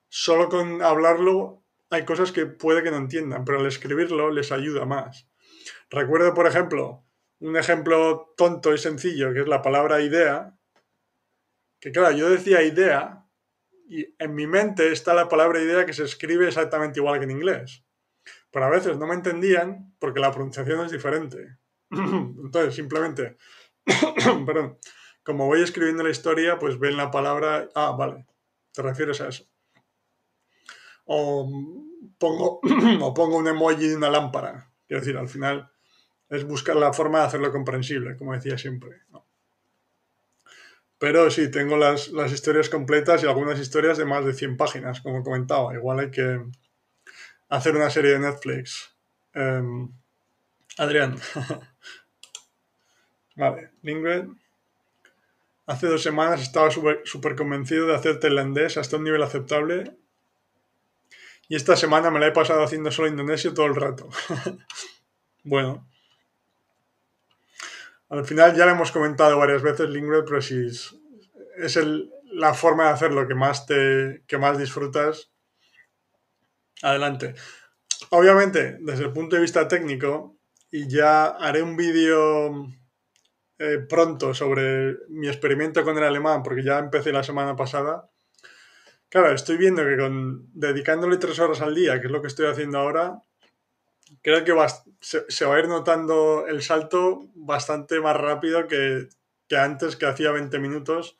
solo con hablarlo hay cosas que puede que no entiendan, pero al escribirlo les ayuda más. Recuerdo, por ejemplo, un ejemplo tonto y sencillo, que es la palabra idea, que claro, yo decía idea y en mi mente está la palabra idea que se escribe exactamente igual que en inglés. Pero a veces no me entendían porque la pronunciación es diferente. Entonces, simplemente, perdón, como voy escribiendo la historia, pues ven la palabra, ah, vale, te refieres a eso. o pongo, o pongo un emoji de una lámpara. Quiero decir, al final es buscar la forma de hacerlo comprensible, como decía siempre. Pero sí, tengo las, historias completas y algunas historias de más de 100 páginas, como comentaba. Igual hay que hacer una serie de Netflix. Em, Adrián. vale, Lingred. Hace dos semanas estaba súper convencido de hacer tailandés hasta un nivel aceptable. Y esta semana me la he pasado haciendo solo indonesio todo el rato. bueno. Al final ya lo hemos comentado varias veces, Lingred, pero si es, la forma de hacerlo que más, te, que más disfrutas, adelante. Obviamente, desde el punto de vista técnico, y ya haré un vídeo eh, pronto sobre mi experimento con el alemán, porque ya empecé la semana pasada. Claro, estoy viendo que con dedicándole tres horas al día, que es lo que estoy haciendo ahora, creo que se, va a ir notando el salto bastante más rápido que, antes, que hacía 20 minutos,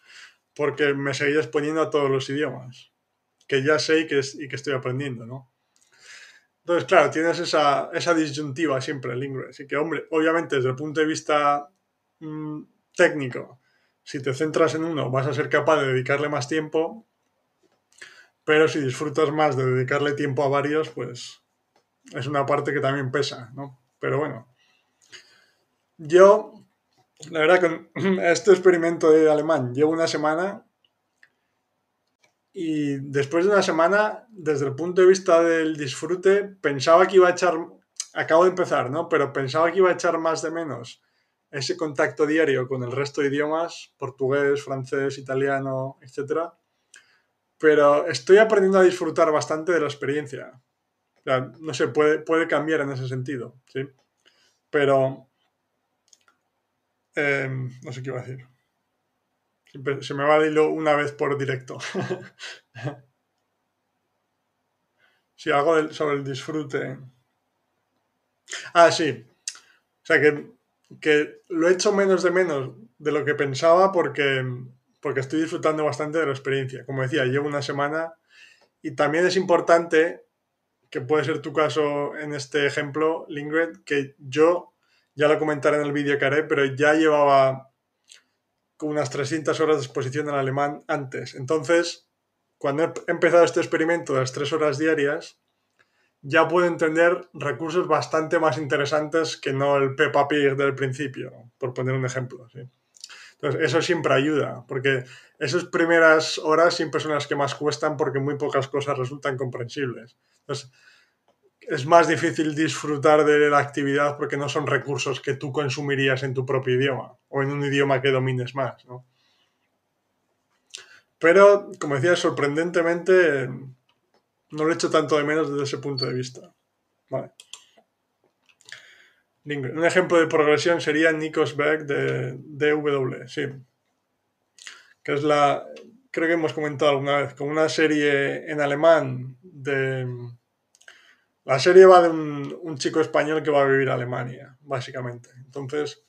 porque me seguía exponiendo a todos los idiomas, que ya sé y que, y que estoy aprendiendo, ¿no? Entonces, claro, tienes esa, disyuntiva siempre en inglés. Así que, hombre, obviamente desde el punto de vista Mm, técnico, si te centras en uno, vas a ser capaz de dedicarle más tiempo, pero si disfrutas más de dedicarle tiempo a varios, pues es una parte que también pesa, ¿no? Pero bueno, yo, la verdad, con este experimento de alemán llevo una semana y después de una semana, desde el punto de vista del disfrute, pensaba que iba a echar, acabo de empezar, ¿no? Pero pensaba que iba a echar más de menos ese contacto diario con el resto de idiomas, portugués, francés, italiano, etc. Pero estoy aprendiendo a disfrutar bastante de la experiencia. no sé, puede, puede cambiar en ese sentido, ¿sí? Pero... Em, no sé qué iba a decir. Se me va a hilo una vez por directo. si hago sobre el disfrute. Ah, sí. O sea que que lo he hecho menos de menos de lo que pensaba porque, porque estoy disfrutando bastante de la experiencia. Como decía, llevo una semana y también es importante, que puede ser tu caso en este ejemplo, Lingred, que yo, ya lo comentaré en el vídeo que haré, pero ya llevaba unas 300 horas de exposición en alemán antes. Entonces, cuando he empezado este experimento de las tres horas diarias, ya puedo entender recursos bastante más interesantes que no el Peppa Pig del principio, por poner un ejemplo. Entonces, eso siempre ayuda, porque esas primeras horas siempre son las que más cuestan porque muy pocas cosas resultan comprensibles. Entonces, es más difícil disfrutar de la actividad porque no son recursos que tú consumirías en tu propio idioma o en un idioma que domines más. Pero, como decía, sorprendentemente no lo he hecho tanto de menos desde ese punto de vista. Un ejemplo de progresión sería Nikos Beck de DW, sí. Que es la. Creo que hemos comentado alguna vez, con una serie en alemán de. La serie va de un, chico español que va a vivir a Alemania, básicamente. Entonces,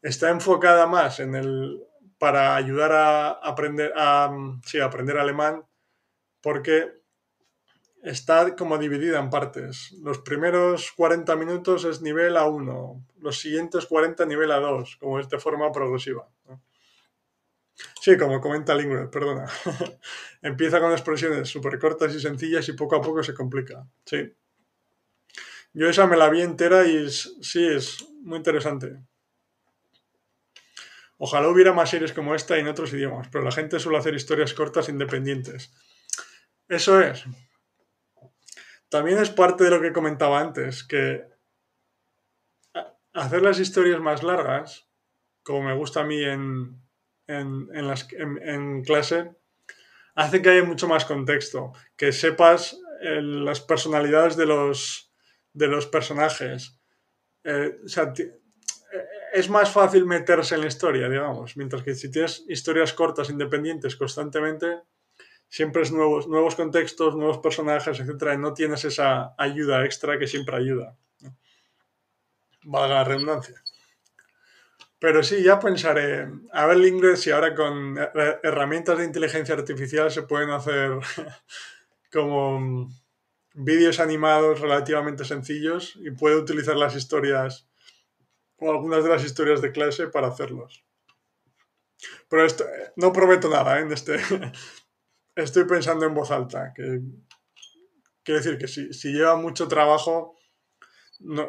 está enfocada más en el. para ayudar a aprender a. Sí, a aprender alemán, porque está como dividida en partes. Los primeros 40 minutos es nivel A1, los siguientes 40 nivel A2, como es de forma progresiva. Sí, como comenta Lingüe, perdona. Empieza con expresiones súper cortas y sencillas y poco a poco se complica. Sí. Yo esa me la vi entera y sí, es muy interesante. Ojalá hubiera más series como esta en otros idiomas, pero la gente suele hacer historias cortas independientes. Eso es también es parte de lo que comentaba antes, que hacer las historias más largas, como me gusta a mí en, en, clase, hace que haya mucho más contexto, que sepas eh, las personalidades de los, de los personajes. Eh, eh, es más fácil meterse en la historia, digamos, mientras que si tienes historias cortas, independientes constantemente, siempre es nuevos, nuevos contextos, nuevos personajes, etcétera, y no tienes esa ayuda extra que siempre ayuda. Valga la redundancia. Pero sí, ya pensaré, a ver el inglés si ahora con herramientas de inteligencia artificial se pueden hacer como vídeos animados relativamente sencillos y puede utilizar las historias o algunas de las historias de clase para hacerlos. Pero esto, no prometo nada ¿eh? en este. Estoy pensando en voz alta. Que, quiero decir que si, si lleva mucho trabajo,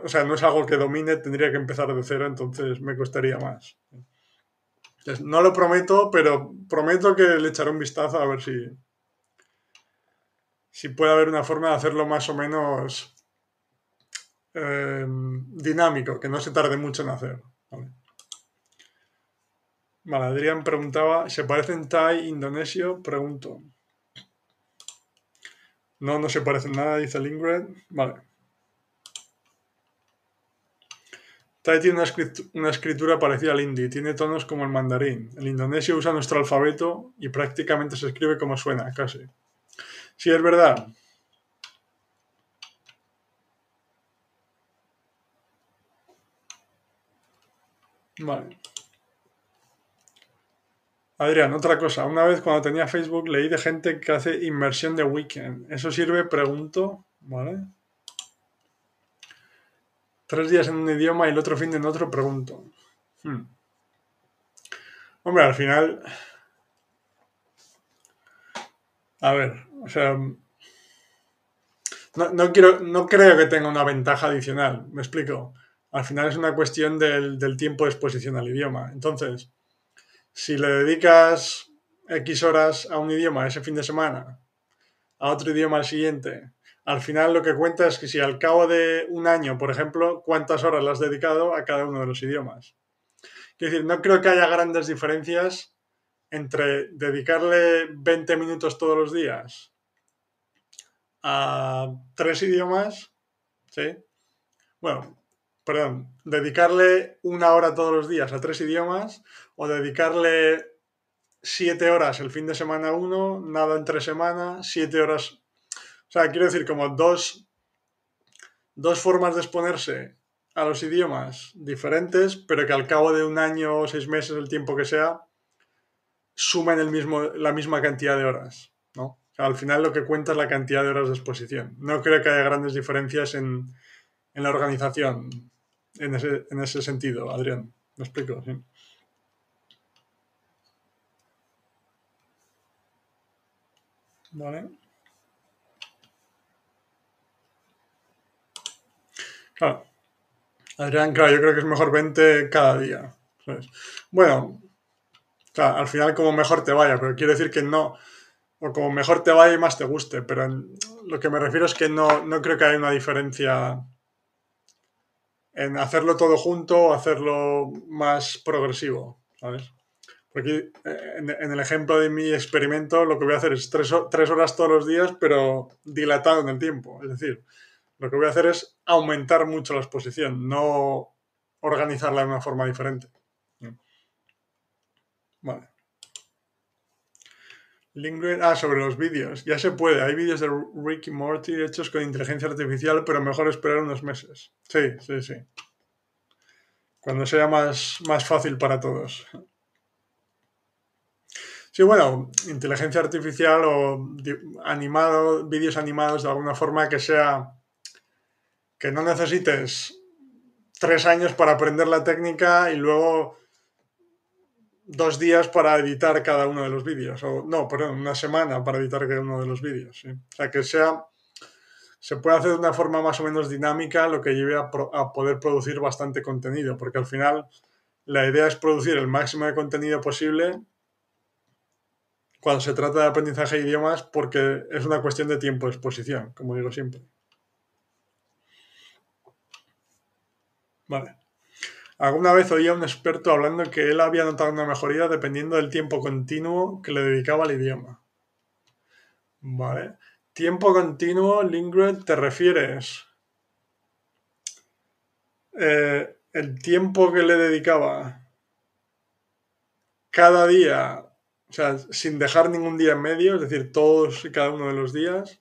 o sea, no es algo que domine, tendría que empezar de cero, entonces me costaría más. no lo prometo, pero prometo que le echaré un vistazo a ver si, si puede haber una forma de hacerlo más o menos eh, dinámico, que no se tarde mucho en hacer. Vale. Adrián preguntaba, ¿se parecen Thai indonesio? Pregunto. No, no se parecen nada, dice Lingred. Vale. Tai tiene una escritura parecida al hindi, tiene tonos como el mandarín. El indonesio usa nuestro alfabeto y prácticamente se escribe como suena, casi. Sí, es verdad. Vale. Adrián, otra cosa. Una vez cuando tenía Facebook leí de gente que hace inmersión de weekend. ¿Eso sirve? Pregunto. ¿Vale? Tres días en un idioma y el otro fin en otro, pregunto. Hmm. Hombre, al final... A ver, o sea... No, quiero, no creo que tenga una ventaja adicional, me explico. Al final es una cuestión del, del tiempo de exposición al idioma. Entonces, si le dedicas X horas a un idioma ese fin de semana, a otro idioma al siguiente, al final lo que cuenta es que si al cabo de un año, por ejemplo, cuántas horas le has dedicado a cada uno de los idiomas. Quiero decir, no creo que haya grandes diferencias entre dedicarle 20 minutos todos los días a tres idiomas, ¿sí? Bueno, perdón, dedicarle una hora todos los días a tres idiomas o dedicarle siete horas el fin de semana uno, nada entre semana, siete horas o sea, quiero decir, como dos, dos formas de exponerse a los idiomas diferentes, pero que al cabo de un año o seis meses, el tiempo que sea, sumen el mismo, la misma cantidad de horas. ¿no? al final lo que cuenta es la cantidad de horas de exposición. No creo que haya grandes diferencias en, la organización en ese, en ese, sentido, Adrián. ¿Me explico? Vale. Adrián, claro, yo creo que es mejor 20 cada día. Bueno, al final como mejor te vaya, pero quiero decir que no, o como mejor te vaya y más te guste, pero lo que me refiero es que no, no creo que haya una diferencia en hacerlo todo junto o hacerlo más progresivo, ¿sabes? Porque eh, en, el ejemplo de mi experimento lo que voy a hacer es tres, tres horas todos los días, pero dilatado en el tiempo. Es decir, lo que voy a hacer es aumentar mucho la exposición, no organizarla de una forma diferente. Vale. Ah, sobre los vídeos. Ya se puede. Hay vídeos de Ricky Morty hechos con inteligencia artificial, pero mejor esperar unos meses. Sí, sí, sí. Cuando sea más, más fácil para todos. Sí, bueno, inteligencia artificial o animado, vídeos animados de alguna forma que sea que no necesites tres años para aprender la técnica y luego dos días para editar cada uno de los vídeos. O no, perdón, una semana para editar cada uno de los vídeos. O sea, que sea. Se puede hacer de una forma más o menos dinámica, lo que lleve a, a poder producir bastante contenido, porque al final la idea es producir el máximo de contenido posible cuando se trata de aprendizaje de idiomas, porque es una cuestión de tiempo de exposición, como digo siempre. Vale. Alguna vez oía a un experto hablando que él había notado una mejoría dependiendo del tiempo continuo que le dedicaba al idioma. Vale. Tiempo continuo, Lingred, ¿te refieres? Eh, el tiempo que le dedicaba cada día, o sea, sin dejar ningún día en medio, es decir, todos y cada uno de los días.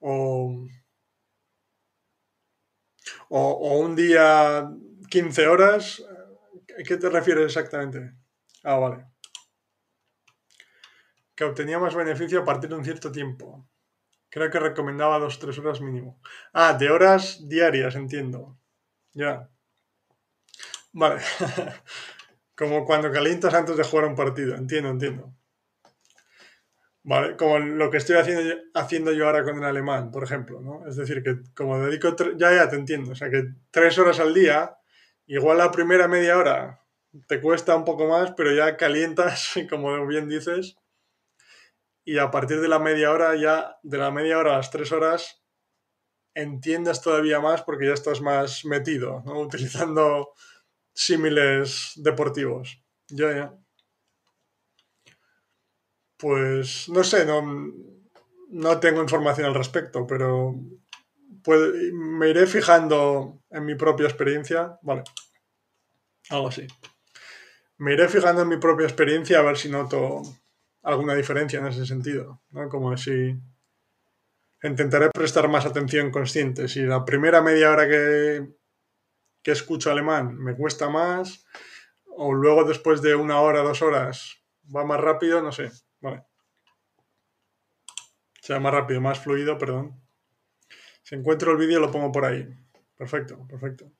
O o, un día 15 horas. ¿A qué te refieres exactamente? Ah, vale. Que obtenía más beneficio a partir de un cierto tiempo. Creo que recomendaba dos, tres horas mínimo. Ah, de horas diarias, entiendo. Ya. Vale. Como cuando calientas antes de jugar un partido. Entiendo, entiendo. Vale, como lo que estoy haciendo, haciendo yo ahora con el alemán, por ejemplo, ¿no? Es decir, que como dedico, ya, ya te entiendo, o sea, que tres horas al día, igual la primera media hora te cuesta un poco más, pero ya calientas, como bien dices, y a partir de la media hora, ya de la media hora a las tres horas, entiendes todavía más porque ya estás más metido, ¿no? Utilizando símiles deportivos. Ya, ya. Pues no sé, no, no tengo información al respecto, pero me iré fijando en mi propia experiencia. Vale. Algo así. Me iré fijando en mi propia experiencia a ver si noto alguna diferencia en ese sentido. ¿no? Como si intentaré prestar más atención consciente. Si la primera media hora que, que escucho alemán me cuesta más, o luego después de una hora, dos horas va más rápido, no sé. Vale. Sea más rápido, más fluido, perdón. Si encuentro el vídeo lo pongo por ahí. Perfecto, perfecto.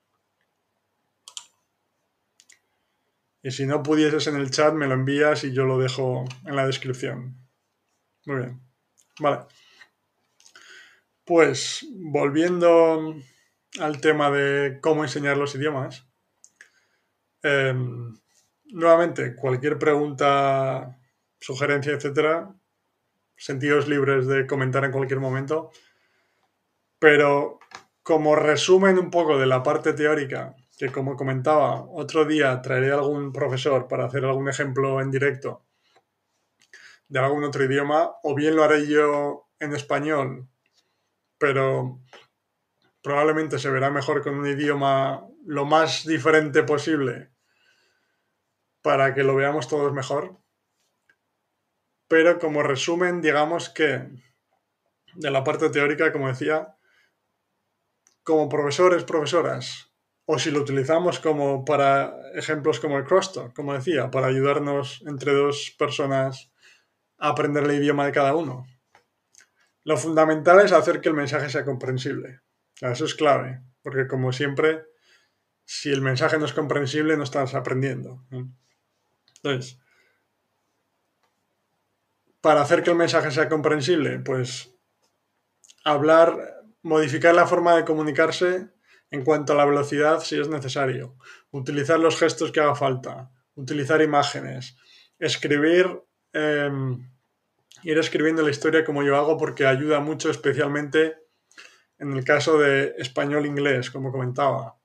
Y si no pudieses en el chat, me lo envías y yo lo dejo en la descripción. Muy bien. Vale. Pues volviendo al tema de cómo enseñar los idiomas. Em, nuevamente, cualquier pregunta sugerencia, etcétera, sentidos libres de comentar en cualquier momento. Pero como resumen un poco de la parte teórica, que como comentaba, otro día traeré algún profesor para hacer algún ejemplo en directo de algún otro idioma, o bien lo haré yo en español, pero probablemente se verá mejor con un idioma lo más diferente posible para que lo veamos todos mejor. Pero como resumen, digamos que de la parte teórica, como decía, como profesores, profesoras, o si lo utilizamos como para ejemplos como el crosstalk, como decía, para ayudarnos entre dos personas a aprender el idioma de cada uno. Lo fundamental es hacer que el mensaje sea comprensible. Eso es clave, porque como siempre, si el mensaje no es comprensible, no estás aprendiendo. Entonces, para hacer que el mensaje sea comprensible? Pues hablar, modificar la forma de comunicarse en cuanto a la velocidad si es necesario, utilizar los gestos que haga falta, utilizar imágenes, escribir, em, ir escribiendo la historia como yo hago porque ayuda mucho especialmente en el caso de español-inglés, como comentaba.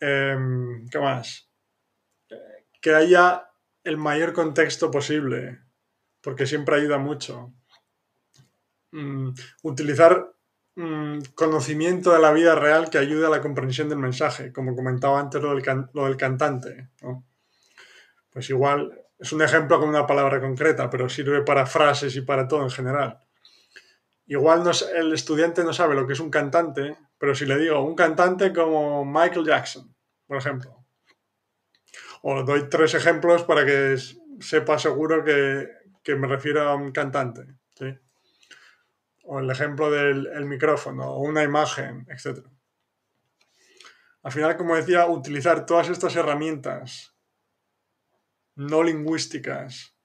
Em, ¿Qué más? Que haya el mayor contexto posible porque siempre ayuda mucho. Mm, utilizar mm, conocimiento de la vida real que ayude a la comprensión del mensaje, como comentaba antes lo del, cantante. Pues igual es un ejemplo con una palabra concreta, pero sirve para frases y para todo en general. Igual el estudiante no sabe lo que es un cantante, pero si le digo un cantante como Michael Jackson, por ejemplo, o doy tres ejemplos para que sepa seguro que, me refiero a un cantante. O el ejemplo del micrófono, o una imagen, etc. Al final, como decía, utilizar todas estas herramientas no lingüísticas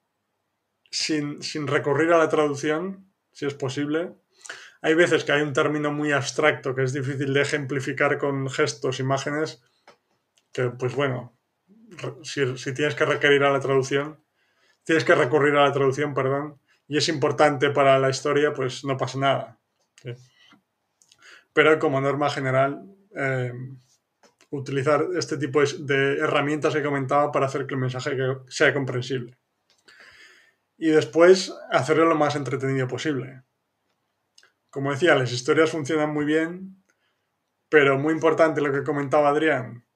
sin, sin recurrir a la traducción, si es posible. Hay veces que hay un término muy abstracto que es difícil de ejemplificar con gestos, imágenes, que pues bueno, si, si tienes que requerir a la traducción, tienes que recurrir a la traducción, perdón, y es importante para la historia, pues no pasa nada. Pero como norma general, eh, utilizar este tipo de herramientas que comentaba para hacer que el mensaje sea comprensible. Y después hacerlo lo más entretenido posible. Como decía, las historias funcionan muy bien, pero muy importante lo que comentaba Adrián,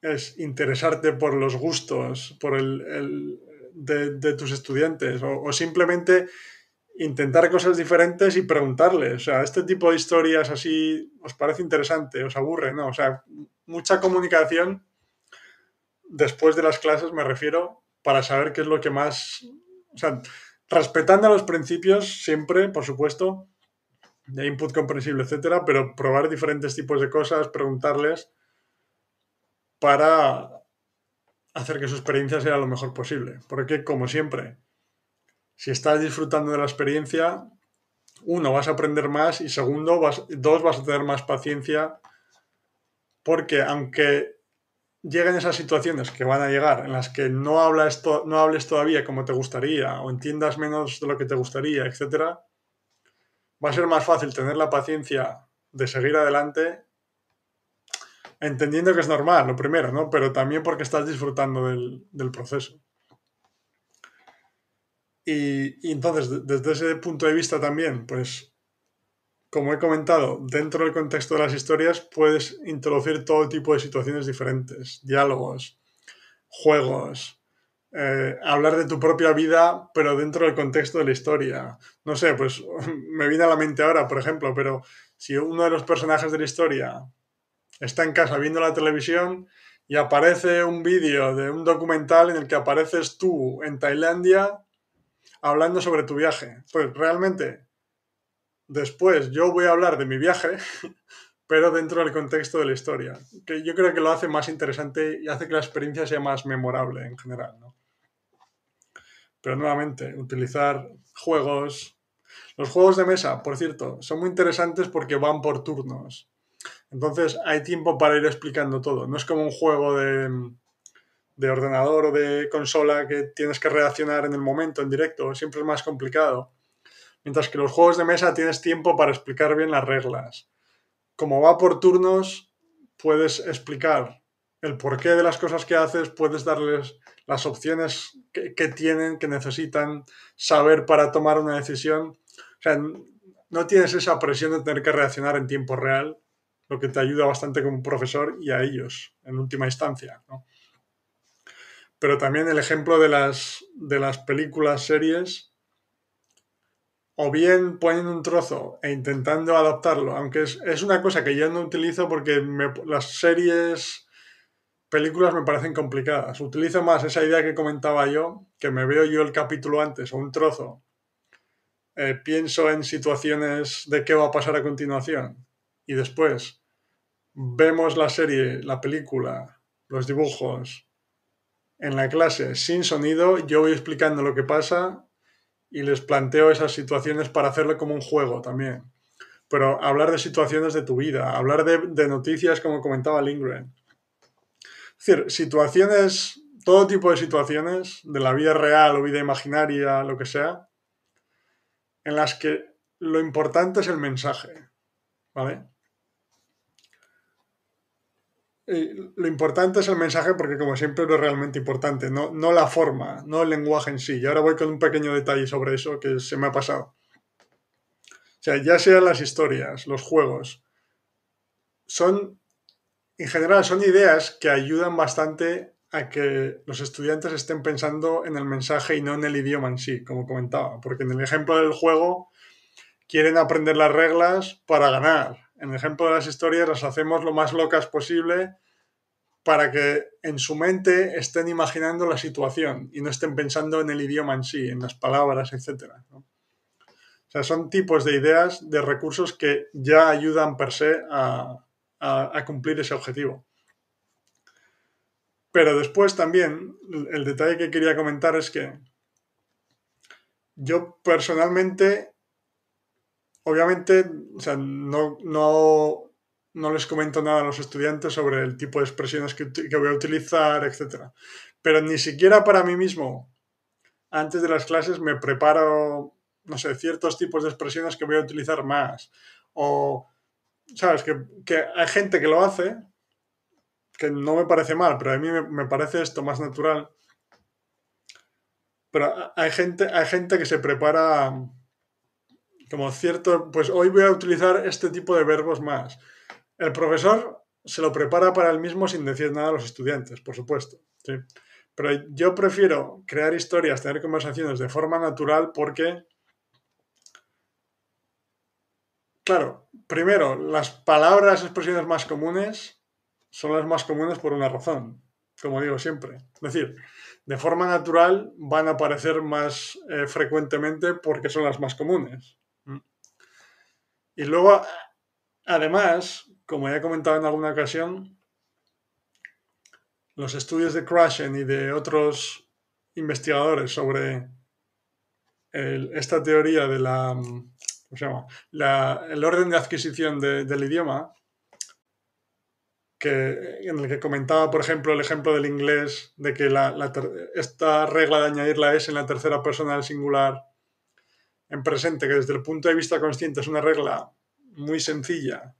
es interesarte por los gustos por el, de, tus estudiantes o, simplemente intentar cosas diferentes y preguntarles. O sea, este tipo de historias así, ¿os parece interesante? ¿Os aburre? No, o sea, mucha comunicación después de las clases me refiero para saber qué es lo que más... O sea, respetando los principios siempre, por supuesto, de input comprensible, etcétera, pero probar diferentes tipos de cosas, preguntarles para hacer que su experiencia sea lo mejor posible. Porque, como siempre, si estás disfrutando de la experiencia, uno, vas a aprender más y segundo, vas, dos, vas a tener más paciencia porque aunque lleguen esas situaciones que van a llegar en las que no, hablas no hables todavía como te gustaría o entiendas menos de lo que te gustaría, etc., va a ser más fácil tener la paciencia de seguir adelante entendiendo que es normal, lo primero, ¿no? Pero también porque estás disfrutando del, del proceso. Y, entonces, desde ese punto de vista también, pues, como he comentado, dentro del contexto de las historias puedes introducir todo tipo de situaciones diferentes, diálogos, juegos, eh, hablar de tu propia vida, pero dentro del contexto de la historia. No sé, pues me viene a la mente ahora, por ejemplo, pero si uno de los personajes de la historia está en casa viendo la televisión y aparece un vídeo de un documental en el que apareces tú en Tailandia hablando sobre tu viaje. Pues realmente, después yo voy a hablar de mi viaje, pero dentro del contexto de la historia, que yo creo que lo hace más interesante y hace que la experiencia sea más memorable en general. Pero nuevamente, utilizar juegos. Los juegos de mesa, por cierto, son muy interesantes porque van por turnos. Entonces hay tiempo para ir explicando todo. No es como un juego de, de ordenador o de consola que tienes que reaccionar en el momento, en directo, siempre es más complicado. Mientras que los juegos de mesa tienes tiempo para explicar bien las reglas. Como va por turnos, puedes explicar el porqué de las cosas que haces, puedes darles las opciones que, que tienen, que necesitan saber para tomar una decisión. O sea, no tienes esa presión de tener que reaccionar en tiempo real, lo que te ayuda bastante como profesor y a ellos, en última instancia. ¿no? pero también el ejemplo de las, de las películas, series, o bien poniendo un trozo e intentando adaptarlo, aunque es, una cosa que yo no utilizo porque las series, películas me parecen complicadas. Utilizo más esa idea que comentaba yo, que me veo yo el capítulo antes o un trozo, eh, pienso en situaciones de qué va a pasar a continuación y después vemos la serie, la película, los dibujos, en la clase sin sonido, yo voy explicando lo que pasa y les planteo esas situaciones para hacerlo como un juego también. Pero hablar de situaciones de tu vida, hablar de, noticias como comentaba Lindgren. Es decir, situaciones, todo tipo de situaciones, de la vida real o vida imaginaria, lo que sea, en las que lo importante es el mensaje. ¿Vale? Lo importante es el mensaje porque como siempre es lo realmente importante, no, no la forma, no el lenguaje en sí. Y ahora voy con un pequeño detalle sobre eso que se me ha pasado. O sea, ya sean las historias, los juegos, son, en general, son ideas que ayudan bastante a que los estudiantes estén pensando en el mensaje y no en el idioma en sí, como comentaba. Porque en el ejemplo del juego quieren aprender las reglas para ganar en el ejemplo de las historias, las hacemos lo más locas posible para que en su mente estén imaginando la situación y no estén pensando en el idioma en sí, en las palabras, etc. O sea, son tipos de ideas, de recursos que ya ayudan per se a, a cumplir ese objetivo. Pero después también, el detalle que quería comentar es que yo personalmente obviamente, o sea, no, no, no, les comento nada a los estudiantes sobre el tipo de expresiones que, que, voy a utilizar, etc. Pero ni siquiera para mí mismo, antes de las clases, me preparo, no sé, ciertos tipos de expresiones que voy a utilizar más. O, ¿sabes? Que, que hay gente que lo hace, que no me parece mal, pero a mí me, me parece esto más natural. Pero hay gente, hay gente que se prepara como cierto, pues hoy voy a utilizar este tipo de verbos más. El profesor se lo prepara para él mismo sin decir nada a los estudiantes, por supuesto. Pero yo prefiero crear historias, tener conversaciones de forma natural porque, claro, primero, las palabras, expresiones más comunes son las más comunes por una razón. como digo siempre. Es decir, de forma natural van a aparecer más eh, frecuentemente porque son las más comunes. Y luego, además, como ya he comentado en alguna ocasión, los estudios de Krashen y de otros investigadores sobre esta teoría de la, ¿cómo se llama? el orden de adquisición del idioma, que, en el que comentaba, por ejemplo, el ejemplo del inglés, de que esta regla de añadir la S en la tercera persona del singular en presente, que desde el punto de vista consciente es una regla muy sencilla,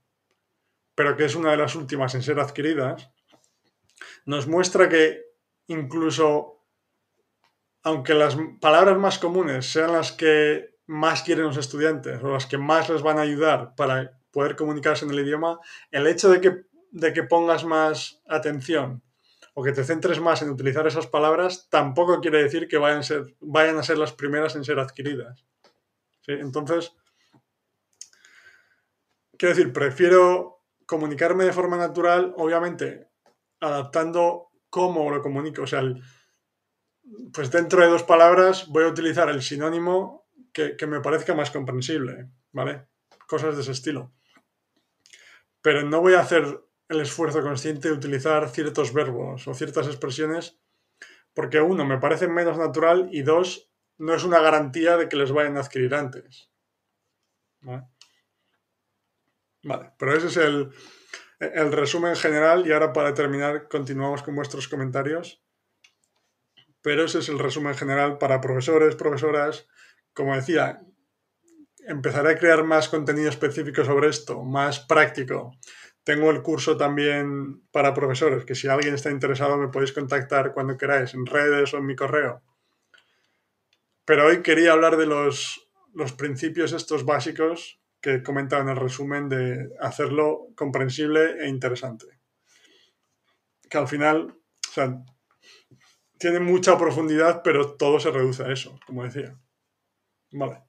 pero que es una de las últimas en ser adquiridas, nos muestra que incluso aunque las palabras más comunes sean las que más quieren los estudiantes o las que más les van a ayudar para poder comunicarse en el idioma, el hecho de que, de que pongas más atención o que te centres más en utilizar esas palabras tampoco quiere decir que vayan ser, vayan a ser las primeras en ser adquiridas. Entonces, quiero decir, prefiero comunicarme de forma natural, obviamente, adaptando cómo lo comunico. O sea, pues dentro de dos palabras voy a utilizar el sinónimo que, me parezca más comprensible, ¿vale? Cosas de ese estilo. Pero no voy a hacer el esfuerzo consciente de utilizar ciertos verbos o ciertas expresiones porque uno, me parece menos natural y dos, no es una garantía de que les vayan a adquirir antes. ¿Vale? Pero ese es el, el resumen general y ahora para terminar continuamos con vuestros comentarios. Pero ese es el resumen general para profesores, profesoras. Como decía, empezaré a crear más contenido específico sobre esto, más práctico. Tengo el curso también para profesores, que si alguien está interesado me podéis contactar cuando queráis, en redes o en mi correo. Pero hoy quería hablar de los, los principios estos básicos que he comentado en el resumen de hacerlo comprensible e interesante. Que al final, o sea, tiene mucha profundidad, pero todo se reduce a eso, como decía. Vale.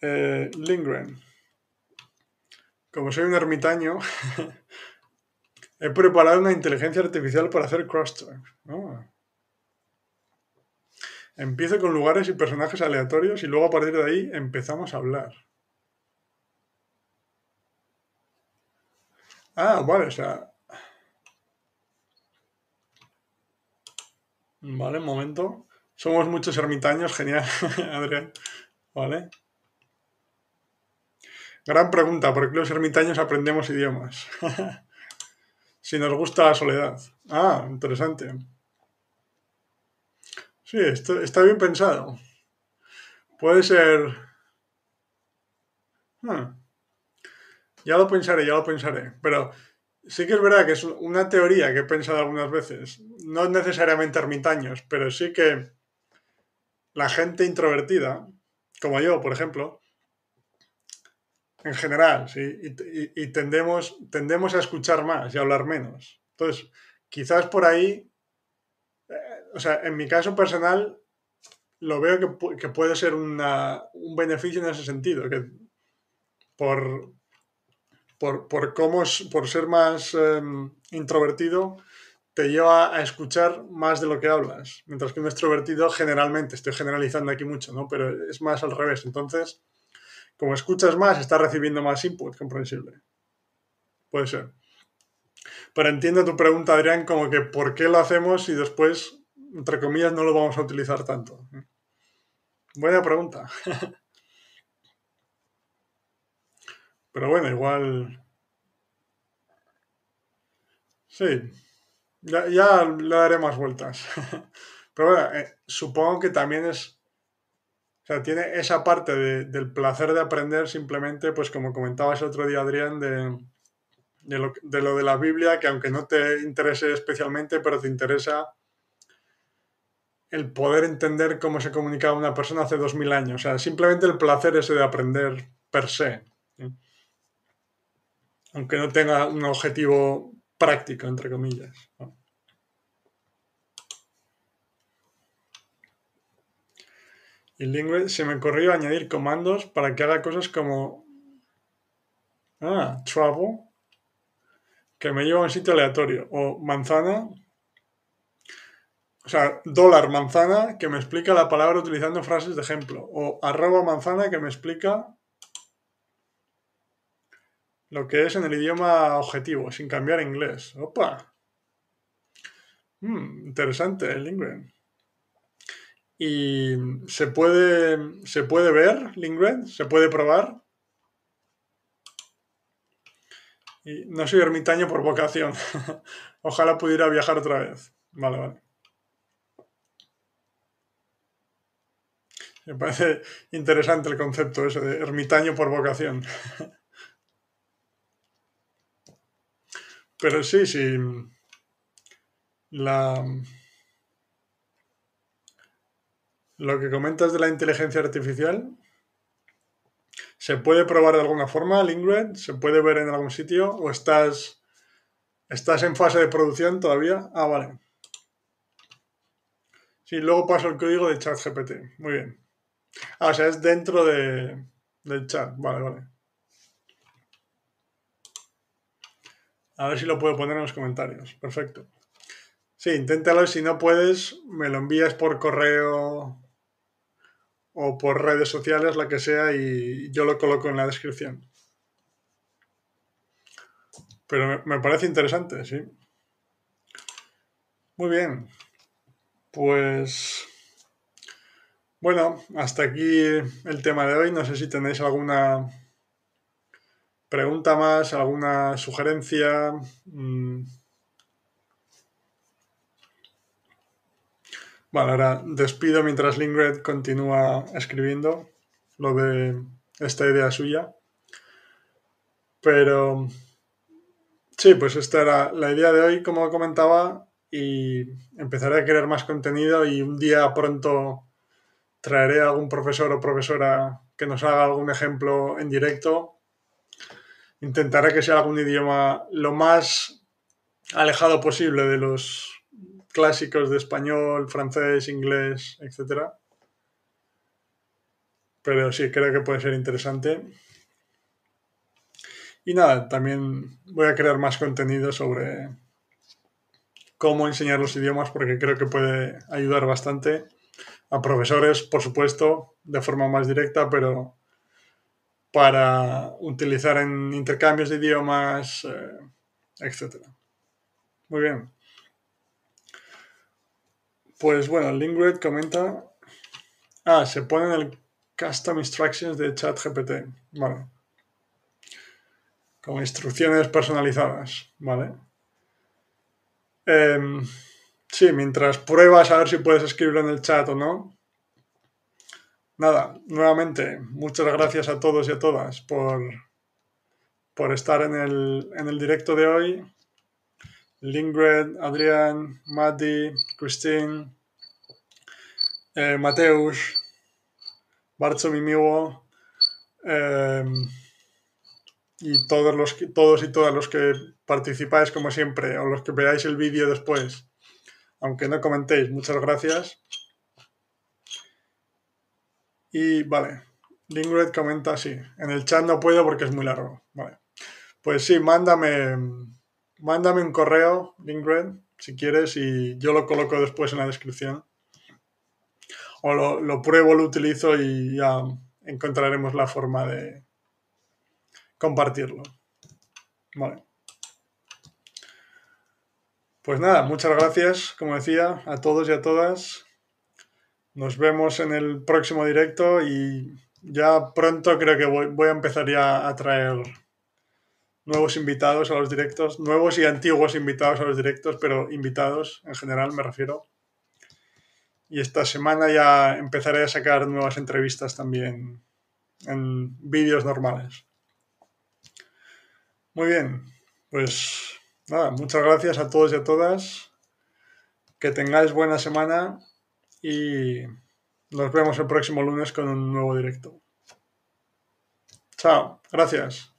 Eh, Lindgren. Como soy un ermitaño, he preparado una inteligencia artificial para hacer crosstalk. Oh. Empiezo con lugares y personajes aleatorios y luego a partir de ahí empezamos a hablar. Ah, vale, o sea, Vale, un momento. Somos muchos ermitaños, genial, Adrián. Vale. Gran pregunta, ¿por qué los ermitaños aprendemos idiomas? si nos gusta la soledad. Ah, interesante. Sí, está bien pensado. Puede ser... Hmm. Ya lo pensaré, ya lo pensaré. Pero Sí que es verdad que es una teoría que he pensado algunas veces, no necesariamente ermitaños, pero sí que la gente introvertida, como yo, por ejemplo, en general, ¿sí? y, tendemos, tendemos a escuchar más y a hablar menos. Entonces, quizás por ahí, o sea, en mi caso personal, lo veo que, puede ser un beneficio en ese sentido, que por, por, cómo por ser más em, introvertido, te lleva a escuchar más de lo que hablas. Mientras que un extrovertido generalmente, estoy generalizando aquí mucho, ¿no? Pero es más al revés. Entonces, como escuchas más, estás recibiendo más input, comprensible. Puede ser. Pero entiendo tu pregunta, Adrián, como que ¿por qué lo hacemos y después, entre comillas, no lo vamos a utilizar tanto? Buena pregunta. Pero bueno, igual. Sí, ya, le daré más vueltas. Pero bueno, eh, supongo que también es. O sea, tiene esa parte del placer de aprender simplemente, pues como comentabas el otro día, Adrián, de, de lo de la Biblia, que aunque no te interese especialmente, pero te interesa el poder entender cómo se comunicaba una persona hace dos mil años. O sea, simplemente el placer ese de aprender per se aunque no tenga un objetivo práctico, entre comillas. Y Lingüe se me ocurrió añadir comandos para que haga cosas como ah, travel, que me lleva a un sitio aleatorio. O manzana, o sea, dólar manzana que me explica la palabra utilizando frases de ejemplo. O arroba manzana que me explica lo que es en el idioma objetivo, sin cambiar inglés. ¡Opa! Hmm, interesante el Lingren. ¿Y se puede, se puede ver Lingren? ¿Se puede probar? Y no soy ermitaño por vocación. Ojalá pudiera viajar otra vez. Vale, vale. Me parece interesante el concepto ese de ermitaño por vocación. Pero sí, sí. La, lo que comentas de la inteligencia artificial, ¿se puede probar de alguna forma, Lingred? ¿Se puede ver en algún sitio? ¿O estás, estás en fase de producción todavía? Ah, vale. Sí, luego paso el código de ChatGPT. Muy bien. Ah, o sea, es dentro de, del chat. Vale, vale. A ver si lo puedo poner en los comentarios. Perfecto. Sí, inténtalo. Si no puedes, me lo envías por correo o por redes sociales, la que sea, y yo lo coloco en la descripción. Pero me parece interesante, sí. Muy bien. Pues... Bueno, hasta aquí el tema de hoy. No sé si tenéis alguna pregunta más, alguna sugerencia. Mm. Vale, ahora despido mientras Lingred continúa escribiendo lo de esta idea suya. Pero sí, pues esta era la idea de hoy, como comentaba, y empezaré a crear más contenido y un día pronto traeré a algún profesor o profesora que nos haga algún ejemplo en directo. Intentaré que sea algún idioma lo más alejado posible de los clásicos de español, francés, inglés, etc. Pero sí, creo que puede ser interesante. Y nada, también voy a crear más contenido sobre cómo enseñar los idiomas porque creo que puede ayudar bastante a profesores, por supuesto, de forma más directa, pero para utilizar en intercambios de idiomas, eh, etc. Muy bien. Pues bueno, Lingred comenta. Ah, se ponen el Custom Instructions de ChatGPT. Vale. Como instrucciones personalizadas. Vale. Eh, Sí, mientras pruebas a ver si puedes escribirlo en el chat o no. Nada, nuevamente, muchas gracias a todos y a todas por, por estar en el, en el directo de hoy. Lingred, Adrián, Mati, Christine, eh, Mateus, Bartzo eh, y todos, los, todos y todas los que participáis como siempre o los que veáis el vídeo después aunque no comentéis, muchas gracias. Y vale, Lingred comenta sí. En el chat no puedo porque es muy largo. Vale. Pues sí, mándame, mándame un correo, Lingred, si quieres, y yo lo coloco después en la descripción. O lo, lo pruebo, lo utilizo y ya encontraremos la forma de compartirlo. Vale. Pues nada, muchas gracias, como decía, a todos y a todas. Nos vemos en el próximo directo y ya pronto creo que voy, a empezar ya a traer nuevos invitados a los directos, nuevos y antiguos invitados a los directos, pero invitados en general me refiero. Y esta semana ya empezaré a sacar nuevas entrevistas también en vídeos normales. Muy bien, pues nada, muchas gracias a todos y a todas. Que tengáis buena semana y nos vemos el próximo lunes con un nuevo directo. Chao, gracias.